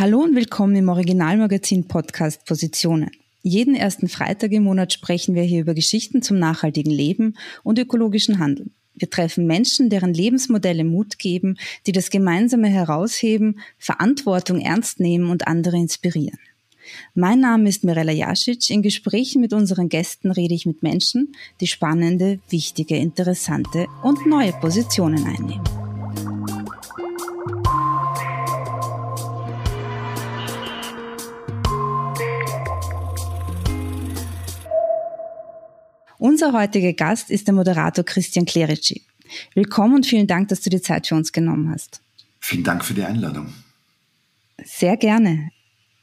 Hallo und willkommen im Originalmagazin Podcast Positionen. Jeden ersten Freitag im Monat sprechen wir hier über Geschichten zum nachhaltigen Leben und ökologischen Handeln. Wir treffen Menschen, deren Lebensmodelle Mut geben, die das Gemeinsame herausheben, Verantwortung ernst nehmen und andere inspirieren. Mein Name ist Mirella Jasic. In Gesprächen mit unseren Gästen rede ich mit Menschen, die spannende, wichtige, interessante und neue Positionen einnehmen. Unser heutiger Gast ist der Moderator Christian Clerici. Willkommen und vielen Dank, dass du die Zeit für uns genommen hast. Vielen Dank für die Einladung. Sehr gerne.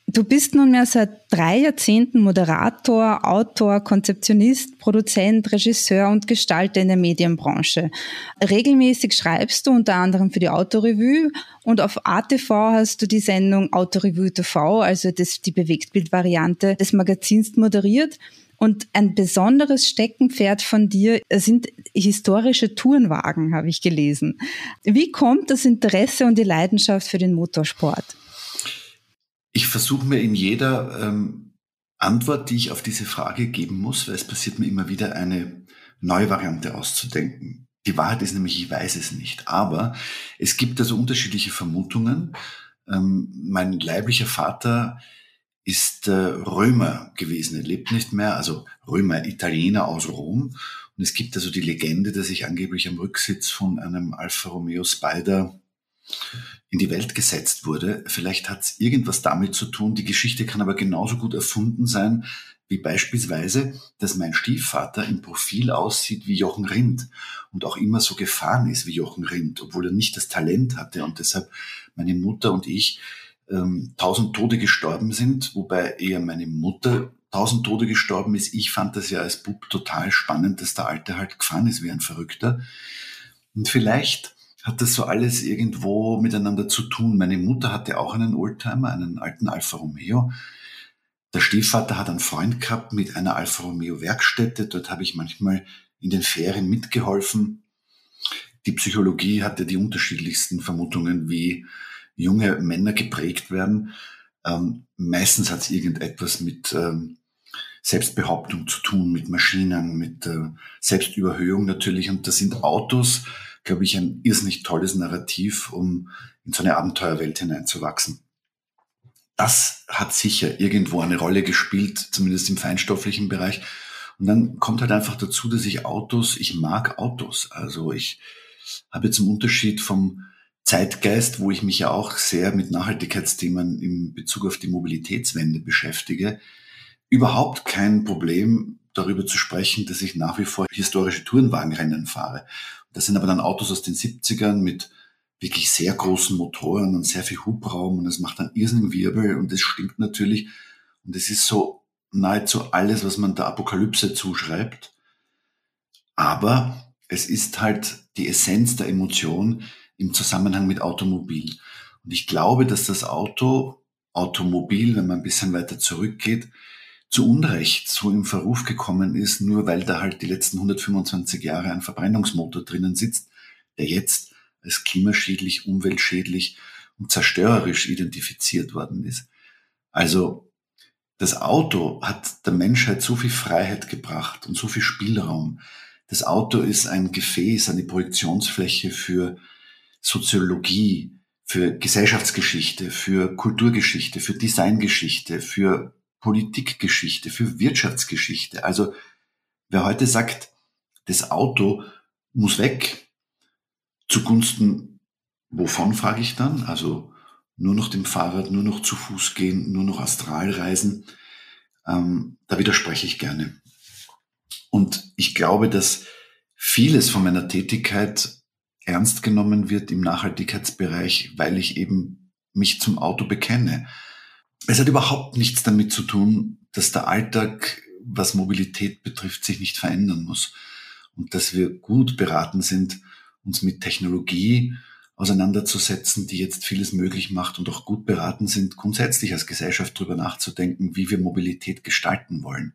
Du bist nunmehr seit drei Jahrzehnten Moderator, Autor, Konzeptionist, Produzent, Regisseur und Gestalter in der Medienbranche. Regelmäßig schreibst du unter anderem für die Autorevue und auf ATV hast du die Sendung Autorevue TV, also das, die Bewegtbildvariante des Magazins moderiert. Und ein besonderes Steckenpferd von dir sind historische Tourenwagen, habe ich gelesen. Wie kommt das Interesse und die Leidenschaft für den Motorsport? Ich versuche mir in jeder ähm, Antwort, die ich auf diese Frage geben muss, weil es passiert mir immer wieder, eine neue Variante auszudenken. Die Wahrheit ist nämlich, ich weiß es nicht. Aber es gibt also unterschiedliche Vermutungen. Ähm, mein leiblicher Vater ist äh, Römer gewesen. Er lebt nicht mehr, also Römer, Italiener aus Rom. Und es gibt also die Legende, dass ich angeblich am Rücksitz von einem Alfa Romeo Spider in die Welt gesetzt wurde. Vielleicht hat es irgendwas damit zu tun. Die Geschichte kann aber genauso gut erfunden sein, wie beispielsweise, dass mein Stiefvater im Profil aussieht wie Jochen Rindt und auch immer so gefahren ist wie Jochen Rindt, obwohl er nicht das Talent hatte und deshalb meine Mutter und ich ähm, tausend Tode gestorben sind, wobei eher meine Mutter tausend Tode gestorben ist. Ich fand das ja als Bub total spannend, dass der Alte halt gefahren ist wie ein Verrückter. Und vielleicht hat das so alles irgendwo miteinander zu tun. Meine Mutter hatte auch einen Oldtimer, einen alten Alfa Romeo. Der Stiefvater hat einen Freund gehabt mit einer Alfa Romeo Werkstätte. Dort habe ich manchmal in den Ferien mitgeholfen. Die Psychologie hatte die unterschiedlichsten Vermutungen, wie junge Männer geprägt werden. Ähm, meistens hat es irgendetwas mit ähm, Selbstbehauptung zu tun, mit Maschinen, mit äh, Selbstüberhöhung natürlich. Und das sind Autos, glaube ich, ein irrsinnig tolles Narrativ, um in so eine Abenteuerwelt hineinzuwachsen. Das hat sicher irgendwo eine Rolle gespielt, zumindest im feinstofflichen Bereich. Und dann kommt halt einfach dazu, dass ich Autos, ich mag Autos. Also ich habe zum Unterschied vom Zeitgeist, wo ich mich ja auch sehr mit Nachhaltigkeitsthemen in Bezug auf die Mobilitätswende beschäftige, überhaupt kein Problem darüber zu sprechen, dass ich nach wie vor historische Tourenwagenrennen fahre. Das sind aber dann Autos aus den 70ern mit wirklich sehr großen Motoren und sehr viel Hubraum und das macht dann irrsinnigen Wirbel und es stinkt natürlich und es ist so nahezu alles, was man der Apokalypse zuschreibt. Aber es ist halt die Essenz der Emotion, im Zusammenhang mit Automobil. Und ich glaube, dass das Auto, Automobil, wenn man ein bisschen weiter zurückgeht, zu Unrecht so im Verruf gekommen ist, nur weil da halt die letzten 125 Jahre ein Verbrennungsmotor drinnen sitzt, der jetzt als klimaschädlich, umweltschädlich und zerstörerisch identifiziert worden ist. Also das Auto hat der Menschheit so viel Freiheit gebracht und so viel Spielraum. Das Auto ist ein Gefäß, eine Projektionsfläche für Soziologie, für Gesellschaftsgeschichte, für Kulturgeschichte, für Designgeschichte, für Politikgeschichte, für Wirtschaftsgeschichte. Also wer heute sagt, das Auto muss weg, zugunsten wovon, frage ich dann? Also nur noch dem Fahrrad, nur noch zu Fuß gehen, nur noch astral reisen. Ähm, da widerspreche ich gerne. Und ich glaube, dass vieles von meiner Tätigkeit ernst genommen wird im Nachhaltigkeitsbereich, weil ich eben mich zum Auto bekenne. Es hat überhaupt nichts damit zu tun, dass der Alltag, was Mobilität betrifft, sich nicht verändern muss und dass wir gut beraten sind, uns mit Technologie auseinanderzusetzen, die jetzt vieles möglich macht und auch gut beraten sind, grundsätzlich als Gesellschaft darüber nachzudenken, wie wir Mobilität gestalten wollen.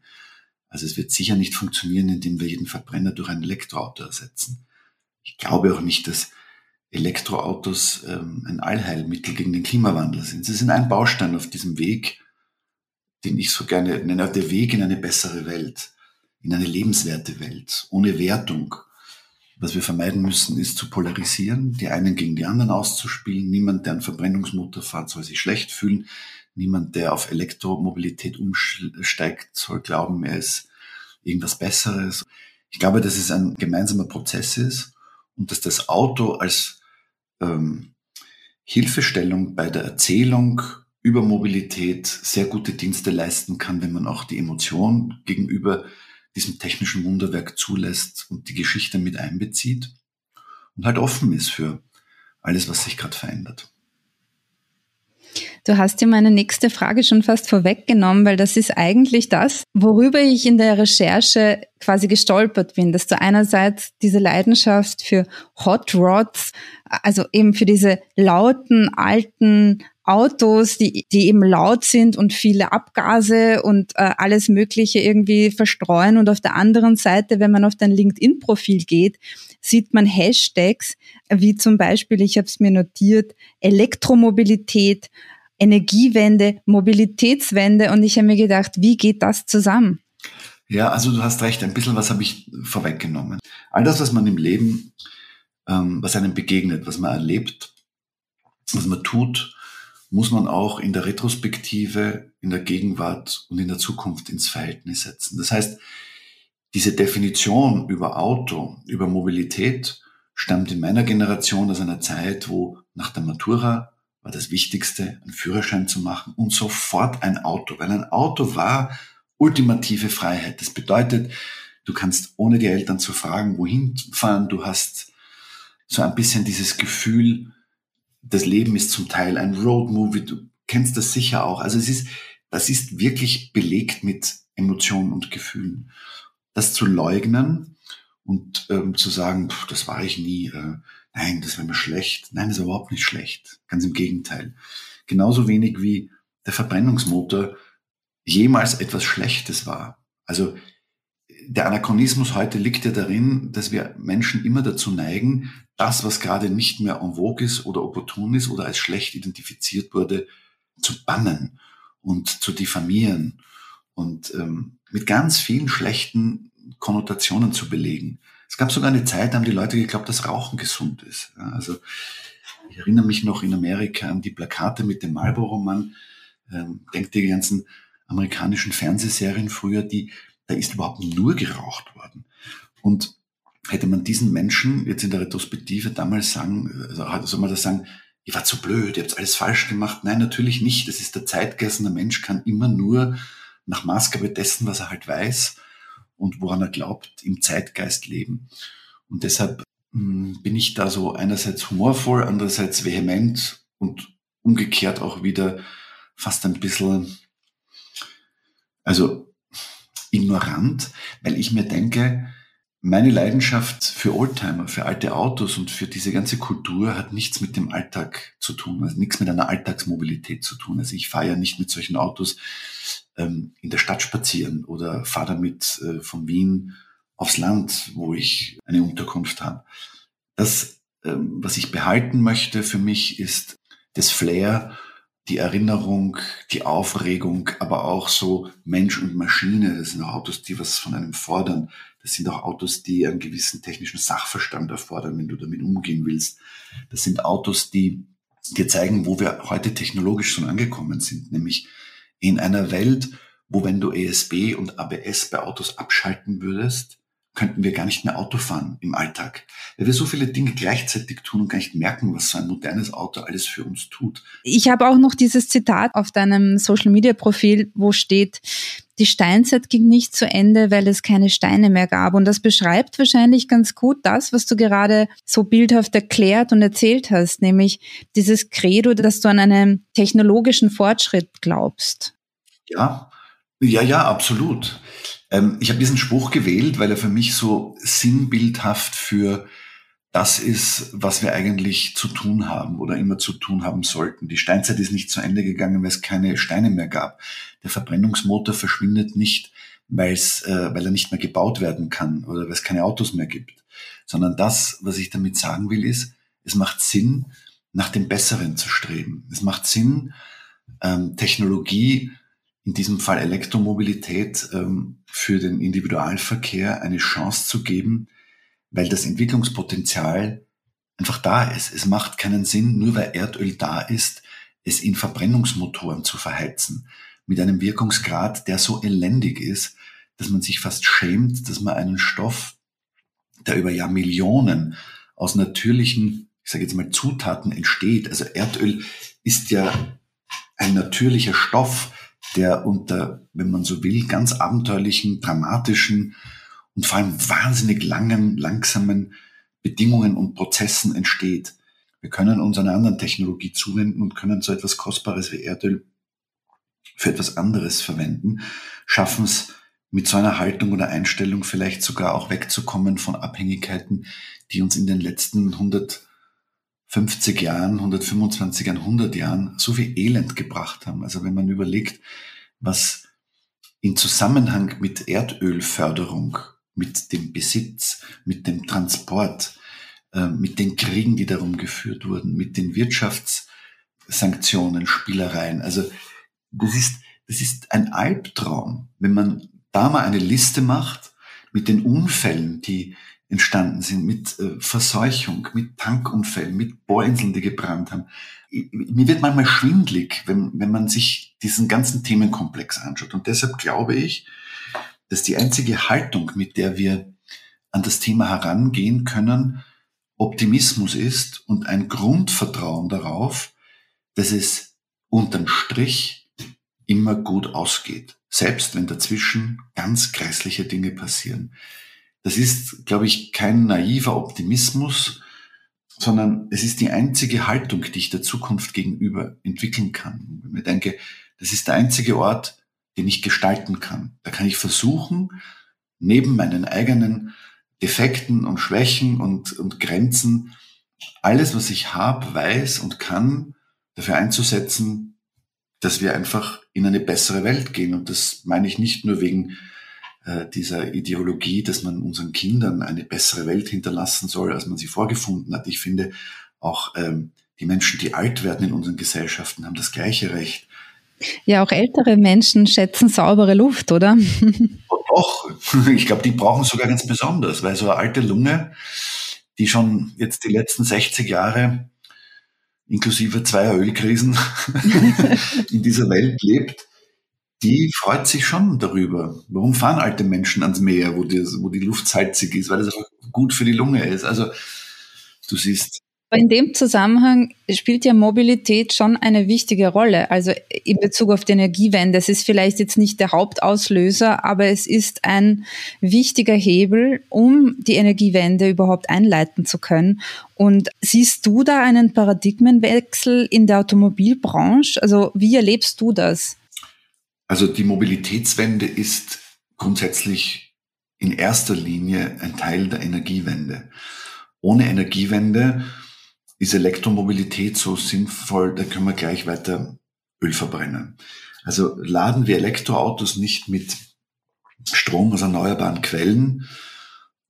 Also es wird sicher nicht funktionieren, indem wir jeden Verbrenner durch ein Elektroauto ersetzen. Ich glaube auch nicht, dass Elektroautos ähm, ein Allheilmittel gegen den Klimawandel sind. Sie sind ein Baustein auf diesem Weg, den ich so gerne nenne, der Weg in eine bessere Welt, in eine lebenswerte Welt, ohne Wertung. Was wir vermeiden müssen, ist zu polarisieren, die einen gegen die anderen auszuspielen. Niemand, der einen Verbrennungsmotor fährt, soll sich schlecht fühlen. Niemand, der auf Elektromobilität umsteigt, soll glauben, er ist irgendwas Besseres. Ich glaube, dass es ein gemeinsamer Prozess ist und dass das Auto als ähm, Hilfestellung bei der Erzählung über Mobilität sehr gute Dienste leisten kann, wenn man auch die Emotion gegenüber diesem technischen Wunderwerk zulässt und die Geschichte mit einbezieht und halt offen ist für alles, was sich gerade verändert. Du hast dir meine nächste Frage schon fast vorweggenommen, weil das ist eigentlich das, worüber ich in der Recherche quasi gestolpert bin, dass du einerseits diese Leidenschaft für Hot Rods, also eben für diese lauten, alten Autos, die, die eben laut sind und viele Abgase und äh, alles Mögliche irgendwie verstreuen. Und auf der anderen Seite, wenn man auf dein LinkedIn-Profil geht, sieht man Hashtags wie zum Beispiel, ich habe es mir notiert, Elektromobilität, Energiewende, Mobilitätswende. Und ich habe mir gedacht, wie geht das zusammen? Ja, also du hast recht, ein bisschen was habe ich vorweggenommen. All das, was man im Leben, ähm, was einem begegnet, was man erlebt, was man tut, muss man auch in der Retrospektive, in der Gegenwart und in der Zukunft ins Verhältnis setzen. Das heißt, diese Definition über Auto, über Mobilität stammt in meiner Generation aus einer Zeit, wo nach der Matura war das Wichtigste, einen Führerschein zu machen und sofort ein Auto, weil ein Auto war ultimative Freiheit. Das bedeutet, du kannst ohne die Eltern zu fragen, wohin fahren, du hast so ein bisschen dieses Gefühl, das Leben ist zum Teil ein Roadmovie, du kennst das sicher auch. Also es ist, das ist wirklich belegt mit Emotionen und Gefühlen. Das zu leugnen und ähm, zu sagen, pff, das war ich nie, äh, nein, das wäre mir schlecht. Nein, das ist überhaupt nicht schlecht. Ganz im Gegenteil. Genauso wenig wie der Verbrennungsmotor jemals etwas Schlechtes war. Also der Anachronismus heute liegt ja darin, dass wir Menschen immer dazu neigen, das, was gerade nicht mehr en vogue ist oder opportun ist oder als schlecht identifiziert wurde, zu bannen und zu diffamieren und ähm, mit ganz vielen schlechten Konnotationen zu belegen. Es gab sogar eine Zeit, da haben die Leute geglaubt, dass Rauchen gesund ist. Ja, also ich erinnere mich noch in Amerika an die Plakate mit dem Marlboro-Mann. Ähm, denkt die ganzen amerikanischen Fernsehserien früher, die, da ist überhaupt nur geraucht worden. Und hätte man diesen Menschen jetzt in der Retrospektive damals sagen, also soll man das sagen, ihr wart zu blöd, ihr habt alles falsch gemacht. Nein, natürlich nicht. Das ist der Zeitgeist der Mensch kann immer nur nach Maßgabe dessen, was er halt weiß und woran er glaubt, im Zeitgeist leben. Und deshalb hm, bin ich da so einerseits humorvoll, andererseits vehement und umgekehrt auch wieder fast ein bisschen, also ignorant, weil ich mir denke, meine Leidenschaft für Oldtimer, für alte Autos und für diese ganze Kultur hat nichts mit dem Alltag zu tun, also nichts mit einer Alltagsmobilität zu tun. Also ich fahre ja nicht mit solchen Autos ähm, in der Stadt spazieren oder fahre damit äh, von Wien aufs Land, wo ich eine Unterkunft habe. Das, ähm, was ich behalten möchte für mich, ist das Flair, die Erinnerung, die Aufregung, aber auch so Mensch und Maschine. Das sind Autos, die was von einem fordern das sind auch Autos, die einen gewissen technischen Sachverstand erfordern, wenn du damit umgehen willst. Das sind Autos, die dir zeigen, wo wir heute technologisch schon angekommen sind, nämlich in einer Welt, wo wenn du ESB und ABS bei Autos abschalten würdest, könnten wir gar nicht mehr Auto fahren im Alltag, weil wir so viele Dinge gleichzeitig tun und gar nicht merken, was so ein modernes Auto alles für uns tut. Ich habe auch noch dieses Zitat auf deinem Social-Media-Profil, wo steht, die Steinzeit ging nicht zu Ende, weil es keine Steine mehr gab. Und das beschreibt wahrscheinlich ganz gut das, was du gerade so bildhaft erklärt und erzählt hast, nämlich dieses Credo, dass du an einen technologischen Fortschritt glaubst. Ja, ja, ja, absolut. Ähm, ich habe diesen Spruch gewählt, weil er für mich so sinnbildhaft für das ist, was wir eigentlich zu tun haben oder immer zu tun haben sollten. Die Steinzeit ist nicht zu Ende gegangen, weil es keine Steine mehr gab. Der Verbrennungsmotor verschwindet nicht, äh, weil er nicht mehr gebaut werden kann oder weil es keine Autos mehr gibt, sondern das, was ich damit sagen will, ist, es macht Sinn, nach dem Besseren zu streben. Es macht Sinn, ähm, Technologie, in diesem Fall Elektromobilität, ähm, für den Individualverkehr eine Chance zu geben, weil das Entwicklungspotenzial einfach da ist. Es macht keinen Sinn, nur weil Erdöl da ist, es in Verbrennungsmotoren zu verheizen. Mit einem Wirkungsgrad, der so elendig ist, dass man sich fast schämt, dass man einen Stoff, der über Jahrmillionen aus natürlichen, ich sage jetzt mal, Zutaten entsteht. Also Erdöl ist ja ein natürlicher Stoff, der unter, wenn man so will, ganz abenteuerlichen, dramatischen und vor allem wahnsinnig langen, langsamen Bedingungen und Prozessen entsteht. Wir können uns einer anderen Technologie zuwenden und können so etwas Kostbares wie Erdöl für etwas anderes verwenden, schaffen es mit so einer Haltung oder Einstellung vielleicht sogar auch wegzukommen von Abhängigkeiten, die uns in den letzten 150 Jahren, 125 Jahren, 100 Jahren so viel Elend gebracht haben. Also wenn man überlegt, was in Zusammenhang mit Erdölförderung, mit dem Besitz, mit dem Transport, äh, mit den Kriegen, die darum geführt wurden, mit den Wirtschaftssanktionen, Spielereien. Also das ist, das ist ein Albtraum, wenn man da mal eine Liste macht mit den Unfällen, die entstanden sind, mit äh, Verseuchung, mit Tankunfällen, mit Bohrinseln, die gebrannt haben. Mir wird manchmal schwindlig, wenn, wenn man sich diesen ganzen Themenkomplex anschaut. Und deshalb glaube ich, dass die einzige Haltung, mit der wir an das Thema herangehen können, Optimismus ist und ein Grundvertrauen darauf, dass es unterm Strich immer gut ausgeht selbst wenn dazwischen ganz grässliche Dinge passieren. Das ist, glaube ich, kein naiver Optimismus, sondern es ist die einzige Haltung, die ich der Zukunft gegenüber entwickeln kann. Ich denke, das ist der einzige Ort, den ich gestalten kann. Da kann ich versuchen, neben meinen eigenen Defekten und Schwächen und, und Grenzen, alles, was ich habe, weiß und kann, dafür einzusetzen, dass wir einfach in eine bessere Welt gehen. Und das meine ich nicht nur wegen äh, dieser Ideologie, dass man unseren Kindern eine bessere Welt hinterlassen soll, als man sie vorgefunden hat. Ich finde, auch ähm, die Menschen, die alt werden in unseren Gesellschaften, haben das gleiche Recht. Ja, auch ältere Menschen schätzen saubere Luft, oder? Doch, ich glaube, die brauchen sogar ganz besonders, weil so eine alte Lunge, die schon jetzt die letzten 60 Jahre inklusive zweier Ölkrisen in dieser Welt lebt, die freut sich schon darüber. Warum fahren alte Menschen ans Meer, wo die, wo die Luft salzig ist? Weil das einfach gut für die Lunge ist. Also du siehst, in dem Zusammenhang spielt ja Mobilität schon eine wichtige Rolle. Also in Bezug auf die Energiewende. Es ist vielleicht jetzt nicht der Hauptauslöser, aber es ist ein wichtiger Hebel, um die Energiewende überhaupt einleiten zu können. Und siehst du da einen Paradigmenwechsel in der Automobilbranche? Also wie erlebst du das? Also die Mobilitätswende ist grundsätzlich in erster Linie ein Teil der Energiewende. Ohne Energiewende ist Elektromobilität so sinnvoll, da können wir gleich weiter Öl verbrennen. Also laden wir Elektroautos nicht mit Strom aus erneuerbaren Quellen,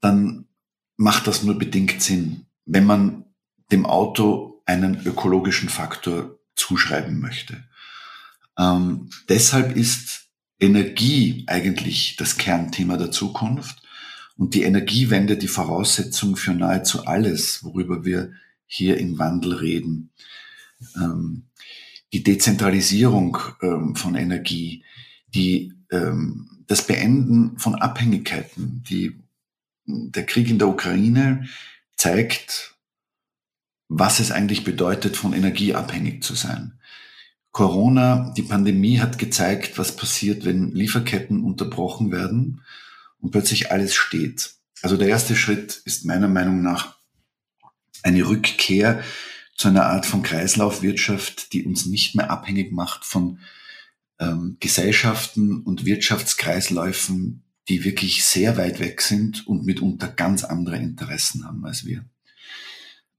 dann macht das nur bedingt Sinn, wenn man dem Auto einen ökologischen Faktor zuschreiben möchte. Ähm, deshalb ist Energie eigentlich das Kernthema der Zukunft und die Energiewende die Voraussetzung für nahezu alles, worüber wir hier im Wandel reden. Ähm, die Dezentralisierung ähm, von Energie, die, ähm, das Beenden von Abhängigkeiten, die, der Krieg in der Ukraine zeigt, was es eigentlich bedeutet, von Energie abhängig zu sein. Corona, die Pandemie hat gezeigt, was passiert, wenn Lieferketten unterbrochen werden und plötzlich alles steht. Also der erste Schritt ist meiner Meinung nach eine Rückkehr zu einer Art von Kreislaufwirtschaft, die uns nicht mehr abhängig macht von ähm, Gesellschaften und Wirtschaftskreisläufen, die wirklich sehr weit weg sind und mitunter ganz andere Interessen haben als wir.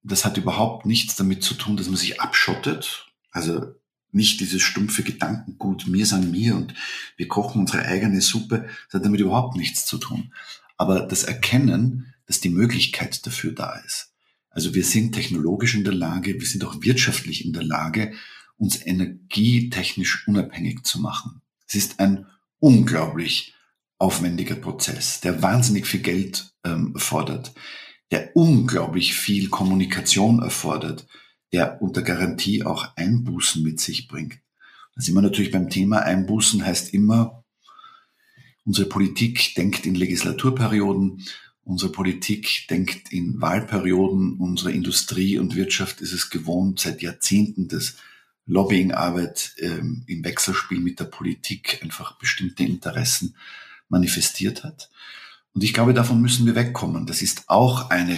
Das hat überhaupt nichts damit zu tun, dass man sich abschottet. Also nicht dieses stumpfe Gedankengut, mir sagen mir und wir kochen unsere eigene Suppe. Das hat damit überhaupt nichts zu tun. Aber das Erkennen, dass die Möglichkeit dafür da ist Also wir sind technologisch in der Lage, wir sind auch wirtschaftlich in der Lage, uns energietechnisch unabhängig zu machen. Es ist ein unglaublich aufwendiger Prozess, der wahnsinnig viel Geld ähm, fordert, der unglaublich viel Kommunikation erfordert, der unter Garantie auch Einbußen mit sich bringt. Da sind wir natürlich beim Thema Einbußen heißt immer, unsere Politik denkt in Legislaturperioden, unsere Politik denkt in Wahlperioden, unsere Industrie und Wirtschaft ist es gewohnt, seit Jahrzehnten das Lobbyingarbeit ähm, im Wechselspiel mit der Politik einfach bestimmte Interessen manifestiert hat. Und ich glaube, davon müssen wir wegkommen. Das ist auch eine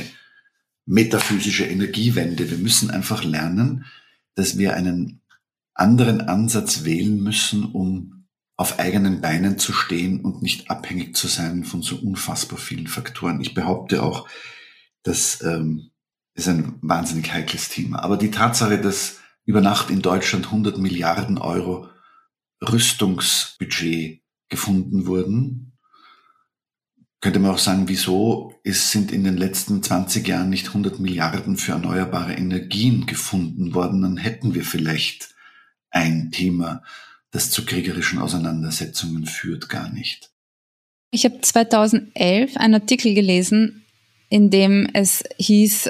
metaphysische Energiewende. Wir müssen einfach lernen, dass wir einen anderen Ansatz wählen müssen, um auf eigenen Beinen zu stehen und nicht abhängig zu sein von so unfassbar vielen Faktoren. Ich behaupte auch, das ähm, ist ein wahnsinnig heikles Thema. Aber die Tatsache, dass über Nacht in Deutschland 100 Milliarden Euro Rüstungsbudget gefunden wurden, könnte man auch sagen, wieso es sind in den letzten 20 Jahren nicht 100 Milliarden für erneuerbare Energien gefunden worden, dann hätten wir vielleicht ein Thema, das zu kriegerischen Auseinandersetzungen führt, gar nicht. Ich habe 2011 einen Artikel gelesen, in dem es hieß,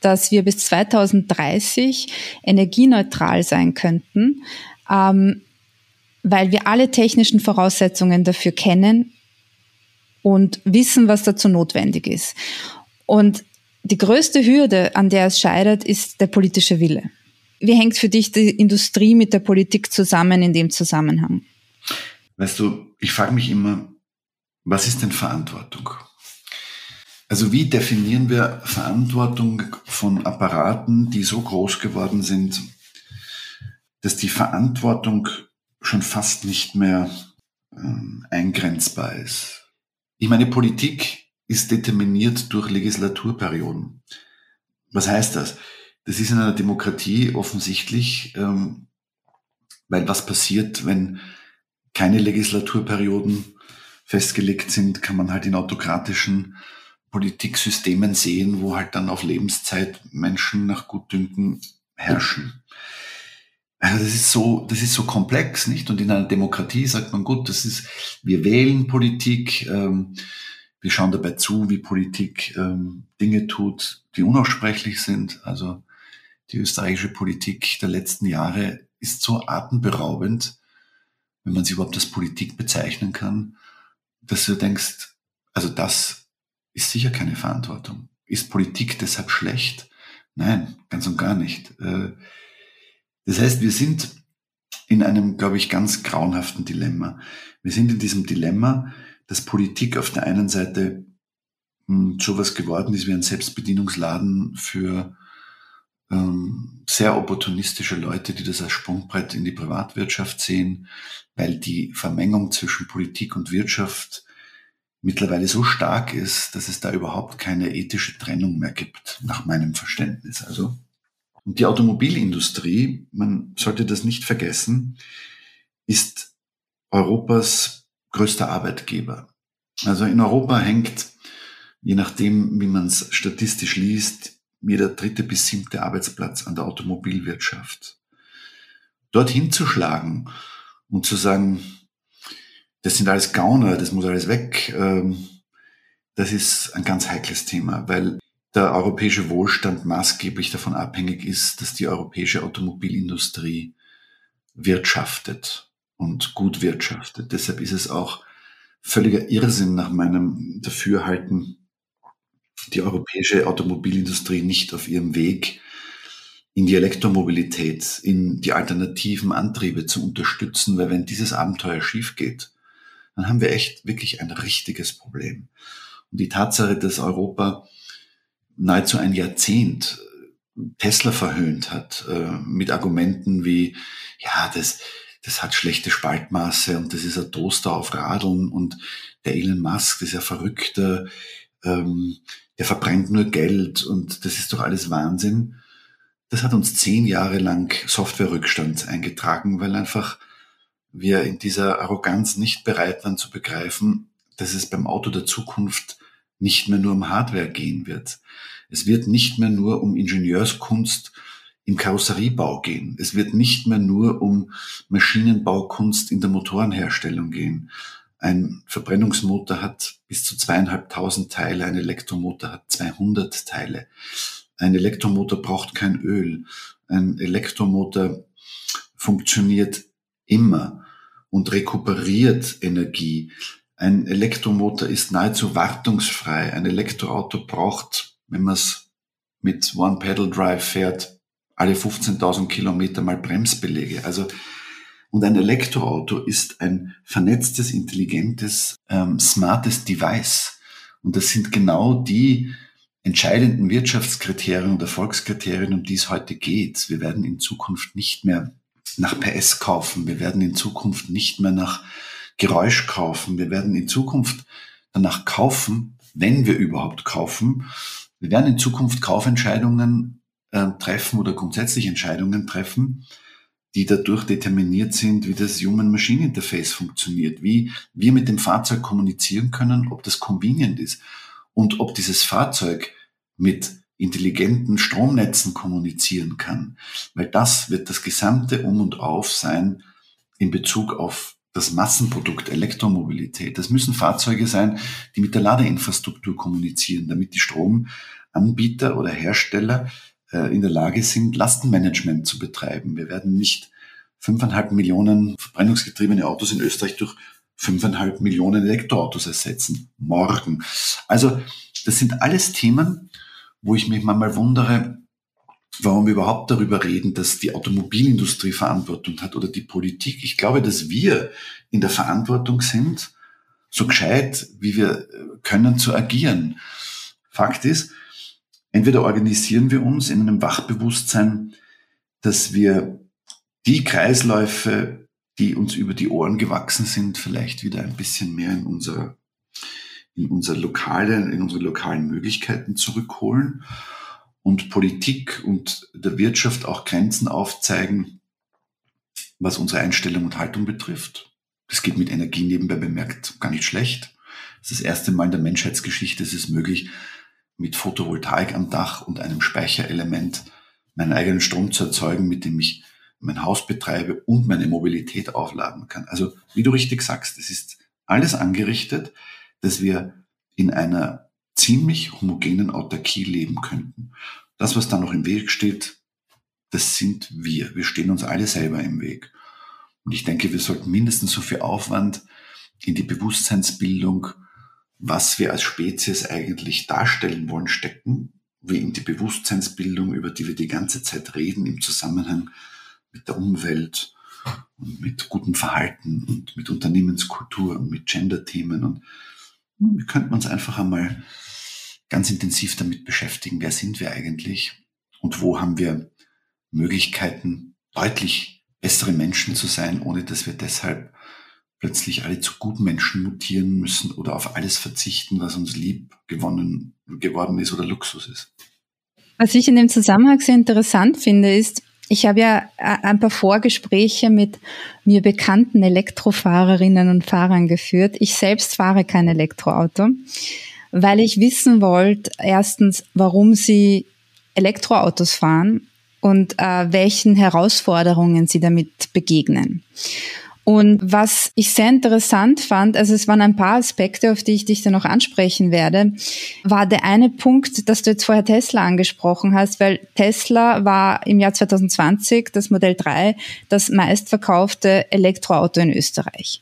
dass wir bis 2030 energieneutral sein könnten, ähm, weil wir alle technischen Voraussetzungen dafür kennen und wissen, was dazu notwendig ist. Und die größte Hürde, an der es scheitert, ist der politische Wille. Wie hängt für dich die Industrie mit der Politik zusammen in dem Zusammenhang? Weißt du, ich frage mich immer, was ist denn Verantwortung? Also wie definieren wir Verantwortung von Apparaten, die so groß geworden sind, dass die Verantwortung schon fast nicht mehr ähm, eingrenzbar ist? Ich meine, Politik ist determiniert durch Legislaturperioden. Was heißt das? Das ist in einer Demokratie offensichtlich, ähm, weil was passiert, wenn keine Legislaturperioden festgelegt sind, kann man halt in autokratischen Politiksystemen sehen, wo halt dann auf Lebenszeit Menschen nach Gutdünken herrschen. Das ist so, das ist so komplex, nicht? Und in einer Demokratie sagt man, gut, das ist, wir wählen Politik, ähm, wir schauen dabei zu, wie Politik ähm, Dinge tut, die unaussprechlich sind. Also die österreichische Politik der letzten Jahre ist so atemberaubend, wenn man sie überhaupt als Politik bezeichnen kann, dass du denkst, also das ist sicher keine Verantwortung. Ist Politik deshalb schlecht? Nein, ganz und gar nicht. Äh, das heißt, wir sind in einem, glaube ich, ganz grauenhaften Dilemma. Wir sind in diesem Dilemma, dass Politik auf der einen Seite hm, sowas geworden ist wie ein Selbstbedienungsladen für ähm, sehr opportunistische Leute, die das als Sprungbrett in die Privatwirtschaft sehen, weil die Vermengung zwischen Politik und Wirtschaft mittlerweile so stark ist, dass es da überhaupt keine ethische Trennung mehr gibt, nach meinem Verständnis. Also, und die Automobilindustrie, man sollte das nicht vergessen, ist Europas größter Arbeitgeber. Also in Europa hängt, je nachdem, wie man es statistisch liest, jeder dritte bis siebte Arbeitsplatz an der Automobilwirtschaft. Dort hinzuschlagen und zu sagen, das sind alles Gauner, das muss alles weg. Ähm, das ist ein ganz heikles Thema, weil der europäische Wohlstand maßgeblich davon abhängig ist, dass die europäische Automobilindustrie wirtschaftet und gut wirtschaftet. Deshalb ist es auch völliger Irrsinn nach meinem Dafürhalten, die europäische Automobilindustrie nicht auf ihrem Weg in die Elektromobilität, in die alternativen Antriebe zu unterstützen, weil wenn dieses Abenteuer schief geht, dann haben wir echt wirklich ein richtiges Problem. Und die Tatsache, dass Europa nahezu ein Jahrzehnt Tesla verhöhnt hat, äh, mit Argumenten wie, ja, das, das hat schlechte Spaltmaße und das ist ein Toaster auf Radeln und der Elon Musk, das ist ja verrückter, ähm, der verbrennt nur Geld und das ist doch alles Wahnsinn. Das hat uns zehn Jahre lang Softwarerückstand eingetragen, weil einfach wir in dieser Arroganz nicht bereit waren zu begreifen, dass es beim Auto der Zukunft nicht mehr nur um Hardware gehen wird. Es wird nicht mehr nur um Ingenieurskunst im Karosseriebau gehen. Es wird nicht mehr nur um Maschinenbaukunst in der Motorenherstellung gehen. Ein Verbrennungsmotor hat bis zu zweieinhalbtausend Teile, ein Elektromotor hat 200 Teile. Ein Elektromotor braucht kein Öl. Ein Elektromotor funktioniert immer und rekuperiert Energie. Ein Elektromotor ist nahezu wartungsfrei. Ein Elektroauto braucht, wenn man es mit One-Pedal-Drive fährt, alle 15.000 Kilometer mal Bremsbelege. Also und ein Elektroauto ist ein vernetztes, intelligentes, ähm, smartes Device. Und das sind genau die entscheidenden Wirtschaftskriterien und Erfolgskriterien, um die es heute geht. Wir werden in Zukunft nicht mehr nach PS kaufen. Wir werden in Zukunft nicht mehr nach Geräusch kaufen. Wir werden in Zukunft danach kaufen, wenn wir überhaupt kaufen. Wir werden in Zukunft Kaufentscheidungen äh, treffen oder grundsätzlich Entscheidungen treffen, die dadurch determiniert sind, wie das Human-Machine-Interface funktioniert, wie wir mit dem Fahrzeug kommunizieren können, ob das convenient ist und ob dieses Fahrzeug mit intelligenten Stromnetzen kommunizieren kann. Weil das wird das gesamte Um und Auf sein in Bezug auf das Massenprodukt Elektromobilität. Das müssen Fahrzeuge sein, die mit der Ladeinfrastruktur kommunizieren, damit die Stromanbieter oder Hersteller äh, in der Lage sind, Lastenmanagement zu betreiben. Wir werden nicht fünfeinhalb Millionen verbrennungsgetriebene Autos in Österreich durch fünfeinhalb Millionen Elektroautos ersetzen. Morgen. Also das sind alles Themen, wo ich mich manchmal wundere, warum wir überhaupt darüber reden, dass die Automobilindustrie Verantwortung hat oder die Politik. Ich glaube, dass wir in der Verantwortung sind, so gescheit, wie wir können, zu agieren. Fakt ist, Entweder organisieren wir uns in einem Wachbewusstsein, dass wir die Kreisläufe, die uns über die Ohren gewachsen sind, vielleicht wieder ein bisschen mehr in unser, in unser lokale, in unsere lokalen Möglichkeiten zurückholen und Politik und der Wirtschaft auch Grenzen aufzeigen, was unsere Einstellung und Haltung betrifft. Das geht mit Energie nebenbei bemerkt gar nicht schlecht. Das ist das erste Mal in der Menschheitsgeschichte, es ist möglich, mit Photovoltaik am Dach und einem Speicherelement meinen eigenen Strom zu erzeugen, mit dem ich mein Haus betreibe und meine Mobilität aufladen kann. Also, wie du richtig sagst, es ist alles angerichtet, dass wir in einer ziemlich homogenen Autarkie leben könnten. Das, was da noch im Weg steht, das sind wir. Wir stehen uns alle selber im Weg. Und ich denke, wir sollten mindestens so viel Aufwand in die Bewusstseinsbildung was wir als Spezies eigentlich darstellen wollen, stecken, wie in die Bewusstseinsbildung, über die wir die ganze Zeit reden, im Zusammenhang mit der Umwelt und mit gutem Verhalten und mit Unternehmenskultur und mit Gender-Themen. Und wir könnten uns einfach einmal ganz intensiv damit beschäftigen, wer sind wir eigentlich und wo haben wir Möglichkeiten, deutlich bessere Menschen zu sein, ohne dass wir deshalb plötzlich alle zu guten Menschen mutieren müssen oder auf alles verzichten, was uns lieb gewonnen, geworden ist oder Luxus ist. Was ich in dem Zusammenhang sehr interessant finde, ist, ich habe ja äh, ein paar Vorgespräche mit mir bekannten Elektrofahrerinnen und Fahrern geführt. Ich selbst fahre kein Elektroauto, weil ich wissen wollte, erstens, warum sie Elektroautos fahren und äh, welchen Herausforderungen sie damit begegnen. Und was ich sehr interessant fand, also es waren ein paar Aspekte, auf die ich dich dann noch ansprechen werde, war der eine Punkt, dass du jetzt vorher Tesla angesprochen hast, weil Tesla war im Jahr 2020 das Modell 3 das meistverkaufte Elektroauto in Österreich.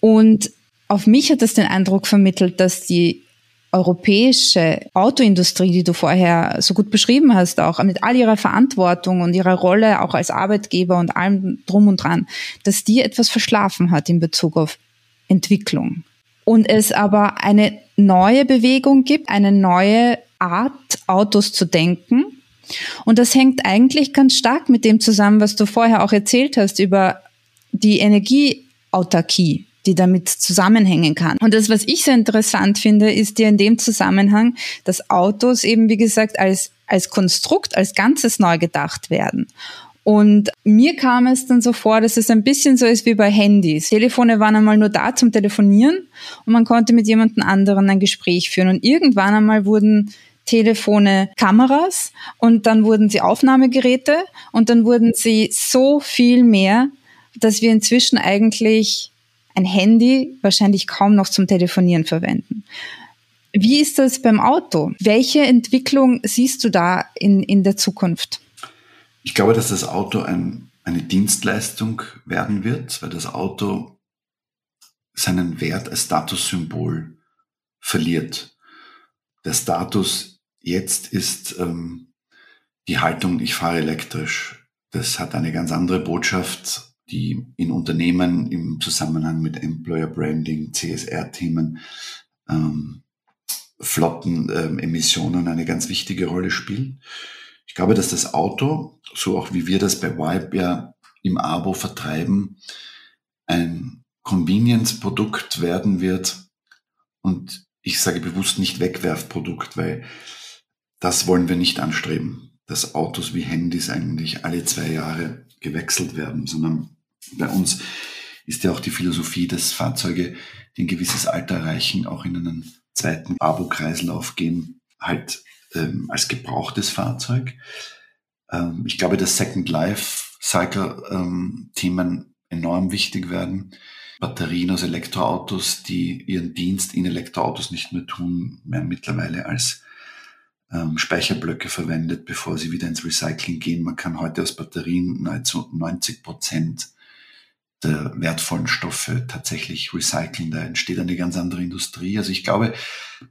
Und auf mich hat es den Eindruck vermittelt, dass die europäische Autoindustrie, die du vorher so gut beschrieben hast, auch mit all ihrer Verantwortung und ihrer Rolle auch als Arbeitgeber und allem drum und dran, dass die etwas verschlafen hat in Bezug auf Entwicklung. Und es aber eine neue Bewegung gibt, eine neue Art, Autos zu denken. Und das hängt eigentlich ganz stark mit dem zusammen, was du vorher auch erzählt hast über die Energieautarkie, die damit zusammenhängen kann. Und das, was ich sehr interessant finde, ist dir in dem Zusammenhang, dass Autos eben, wie gesagt, als, als Konstrukt, als Ganzes neu gedacht werden. Und mir kam es dann so vor, dass es ein bisschen so ist wie bei Handys. Telefone waren einmal nur da zum Telefonieren und man konnte mit jemandem anderen ein Gespräch führen. Und irgendwann einmal wurden Telefone Kameras und dann wurden sie Aufnahmegeräte und dann wurden sie so viel mehr, dass wir inzwischen eigentlich ein Handy wahrscheinlich kaum noch zum Telefonieren verwenden. Wie ist das beim Auto? Welche Entwicklung siehst du da in, in der Zukunft? Ich glaube, dass das Auto ein, eine Dienstleistung werden wird, weil das Auto seinen Wert als Statussymbol verliert. Der Status jetzt ist ähm, die Haltung, ich fahre elektrisch. Das hat eine ganz andere Botschaft, die in Unternehmen im Zusammenhang mit Employer Branding, CSR-Themen, ähm, Flotten, ähm, eine ganz wichtige Rolle spielen. Ich glaube, dass das Auto, so auch wie wir das bei Vibe ja im Abo vertreiben, ein Convenience-Produkt werden wird und ich sage bewusst nicht Wegwerfprodukt, weil das wollen wir nicht anstreben, dass Autos wie Handys eigentlich alle zwei Jahre gewechselt werden, sondern bei uns ist ja auch die Philosophie, dass Fahrzeuge, die ein gewisses Alter erreichen, auch in einen zweiten Abo-Kreislauf gehen, halt ähm, als gebrauchtes Fahrzeug. Ähm, ich glaube, dass Second Life Cycle-Themen ähm, enorm wichtig werden. Batterien aus Elektroautos, die ihren Dienst in Elektroautos nicht mehr tun, werden mittlerweile als ähm, Speicherblöcke verwendet, bevor sie wieder ins Recycling gehen. Man kann heute aus Batterien nahezu 90 Prozent der wertvollen Stoffe tatsächlich recyceln. Da entsteht eine ganz andere Industrie. Also ich glaube,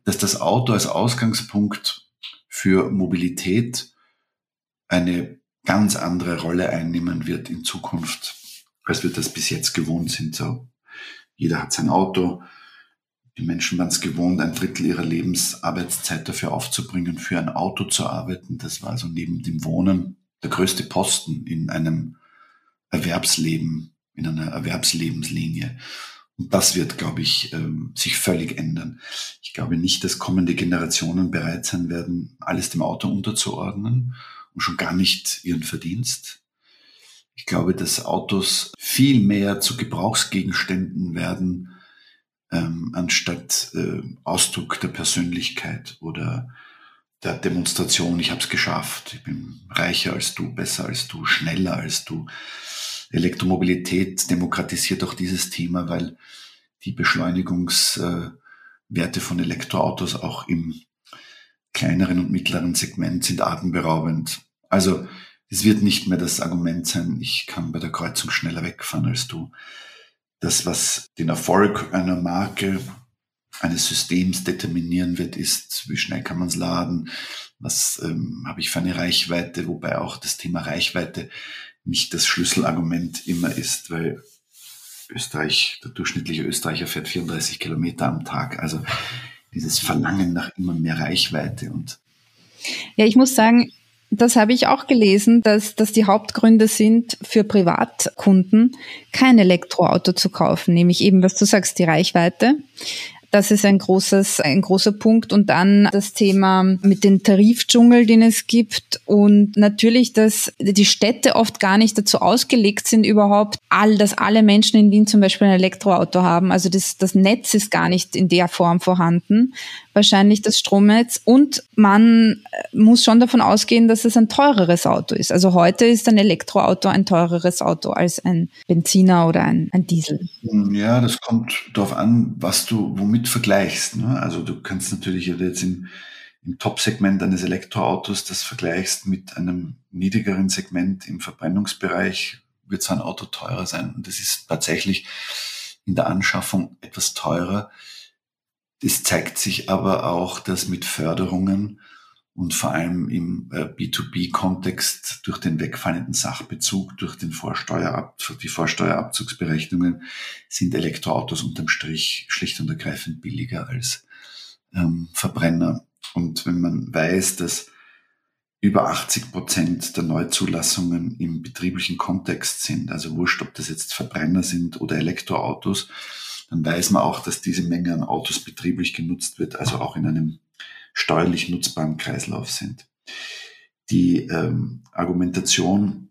dass das Auto als Ausgangspunkt für Mobilität eine ganz andere Rolle einnehmen wird in Zukunft, als wir das bis jetzt gewohnt sind. So, jeder hat sein Auto. Die Menschen waren es gewohnt, ein Drittel ihrer Lebensarbeitszeit dafür aufzubringen, für ein Auto zu arbeiten. Das war also neben dem Wohnen der größte Posten in einem Erwerbsleben in einer Erwerbslebenslinie. Und das wird, glaube ich, ähm, sich völlig ändern. Ich glaube nicht, dass kommende Generationen bereit sein werden, alles dem Auto unterzuordnen und schon gar nicht ihren Verdienst. Ich glaube, dass Autos viel mehr zu Gebrauchsgegenständen werden, ähm, anstatt äh, Ausdruck der Persönlichkeit oder der Demonstration, ich habe es geschafft, ich bin reicher als du, besser als du, schneller als du. Elektromobilität demokratisiert auch dieses Thema, weil die Beschleunigungswerte von Elektroautos auch im kleineren und mittleren Segment sind atemberaubend. Also es wird nicht mehr das Argument sein, ich kann bei der Kreuzung schneller wegfahren als du. Das, was den Erfolg einer Marke, eines Systems determinieren wird, ist, wie schnell kann man es laden, was ähm, habe ich für eine Reichweite, wobei auch das Thema Reichweite nicht das Schlüsselargument immer ist, weil Österreich, der durchschnittliche Österreicher fährt 34 Kilometer am Tag. Also dieses Verlangen nach immer mehr Reichweite und ja, ich muss sagen, das habe ich auch gelesen, dass, dass die Hauptgründe sind für Privatkunden, kein Elektroauto zu kaufen, nämlich eben, was du sagst, die Reichweite. Das ist ein großes, ein großer Punkt. Und dann das Thema mit dem Tarifdschungel, den es gibt. Und natürlich, dass die Städte oft gar nicht dazu ausgelegt sind, überhaupt all, dass alle Menschen in Wien zum Beispiel ein Elektroauto haben. Also das, das Netz ist gar nicht in der Form vorhanden wahrscheinlich das Stromnetz und man äh, muss schon davon ausgehen, dass es ein teureres Auto ist. Also heute ist ein Elektroauto ein teureres Auto als ein Benziner oder ein, ein Diesel. Ja, das kommt darauf an, was du womit vergleichst. Ne? Also du kannst natürlich jetzt im, im Top-Segment eines Elektroautos das vergleichst mit einem niedrigeren Segment im Verbrennungsbereich, wird so ein Auto teurer sein. Und das ist tatsächlich in der Anschaffung etwas teurer es zeigt sich aber auch, dass mit Förderungen und vor allem im äh, B2B-Kontext durch den wegfallenden Sachbezug, durch den Vorsteuerab die Vorsteuerabzugsberechnungen sind Elektroautos unterm Strich schlicht und ergreifend billiger als ähm, Verbrenner. Und wenn man weiß, dass über 80 Prozent der Neuzulassungen im betrieblichen Kontext sind, also wurscht, ob das jetzt Verbrenner sind oder Elektroautos, dann weiß man auch, dass diese Menge an Autos betrieblich genutzt wird, also auch in einem steuerlich nutzbaren Kreislauf sind. Die ähm, Argumentation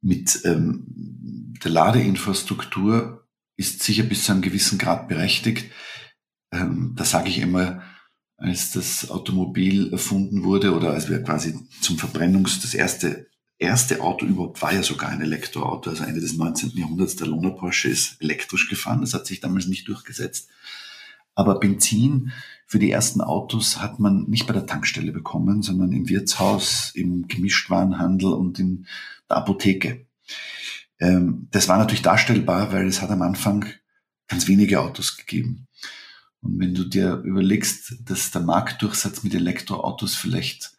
mit ähm, der Ladeinfrastruktur ist sicher bis zu einem gewissen Grad berechtigt. Ähm, da sage ich immer, als das Automobil erfunden wurde oder als wir quasi zum Verbrennungs, das erste, erste Auto überhaupt war ja sogar ein Elektroauto, also Ende des 19. Jahrhunderts, der Lohner Porsche ist elektrisch gefahren, das hat sich damals nicht durchgesetzt. Aber Benzin für die ersten Autos hat man nicht bei der Tankstelle bekommen, sondern im Wirtshaus, im Gemischtwarenhandel und in der Apotheke. Ähm, das war natürlich darstellbar, weil es hat am Anfang ganz wenige Autos gegeben. Und wenn du dir überlegst, dass der Marktdurchsatz mit Elektroautos vielleicht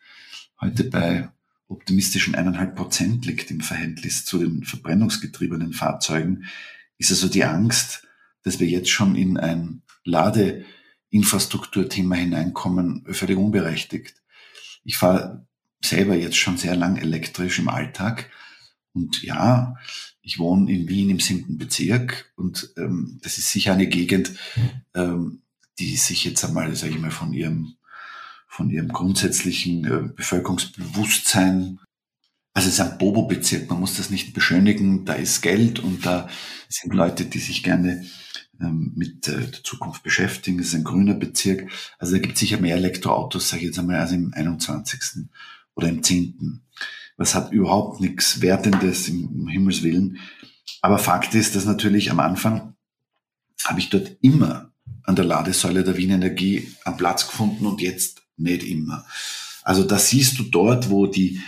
heute bei optimistischen eineinhalb Prozent liegt im Verhältnis zu den verbrennungsgetriebenen Fahrzeugen, ist also die Angst, dass wir jetzt schon in ein Ladeinfrastrukturthema hineinkommen, völlig unberechtigt. Ich fahre selber jetzt schon sehr lang elektrisch im Alltag und ja, ich wohne in Wien im siebten Bezirk und ähm, das ist sicher eine Gegend, ähm, die sich jetzt einmal, sage ich mal, von ihrem, von ihrem grundsätzlichen äh, Bevölkerungsbewusstsein, also es ist ein Bobo-Bezirk, man muss das nicht beschönigen, da ist Geld und da sind Leute, die sich gerne ähm, mit äh, der Zukunft beschäftigen. Es ist ein grüner Bezirk. Also da gibt es sicher mehr Elektroautos, sage ich jetzt einmal, als im 21. oder im 10. Was hat überhaupt nichts Wertendes im, im Himmels Willen. Aber Fakt ist, dass natürlich am Anfang habe ich dort immer an der Ladesäule der Wien Energie einen Platz gefunden und jetzt nicht immer. Also da siehst du dort, wo die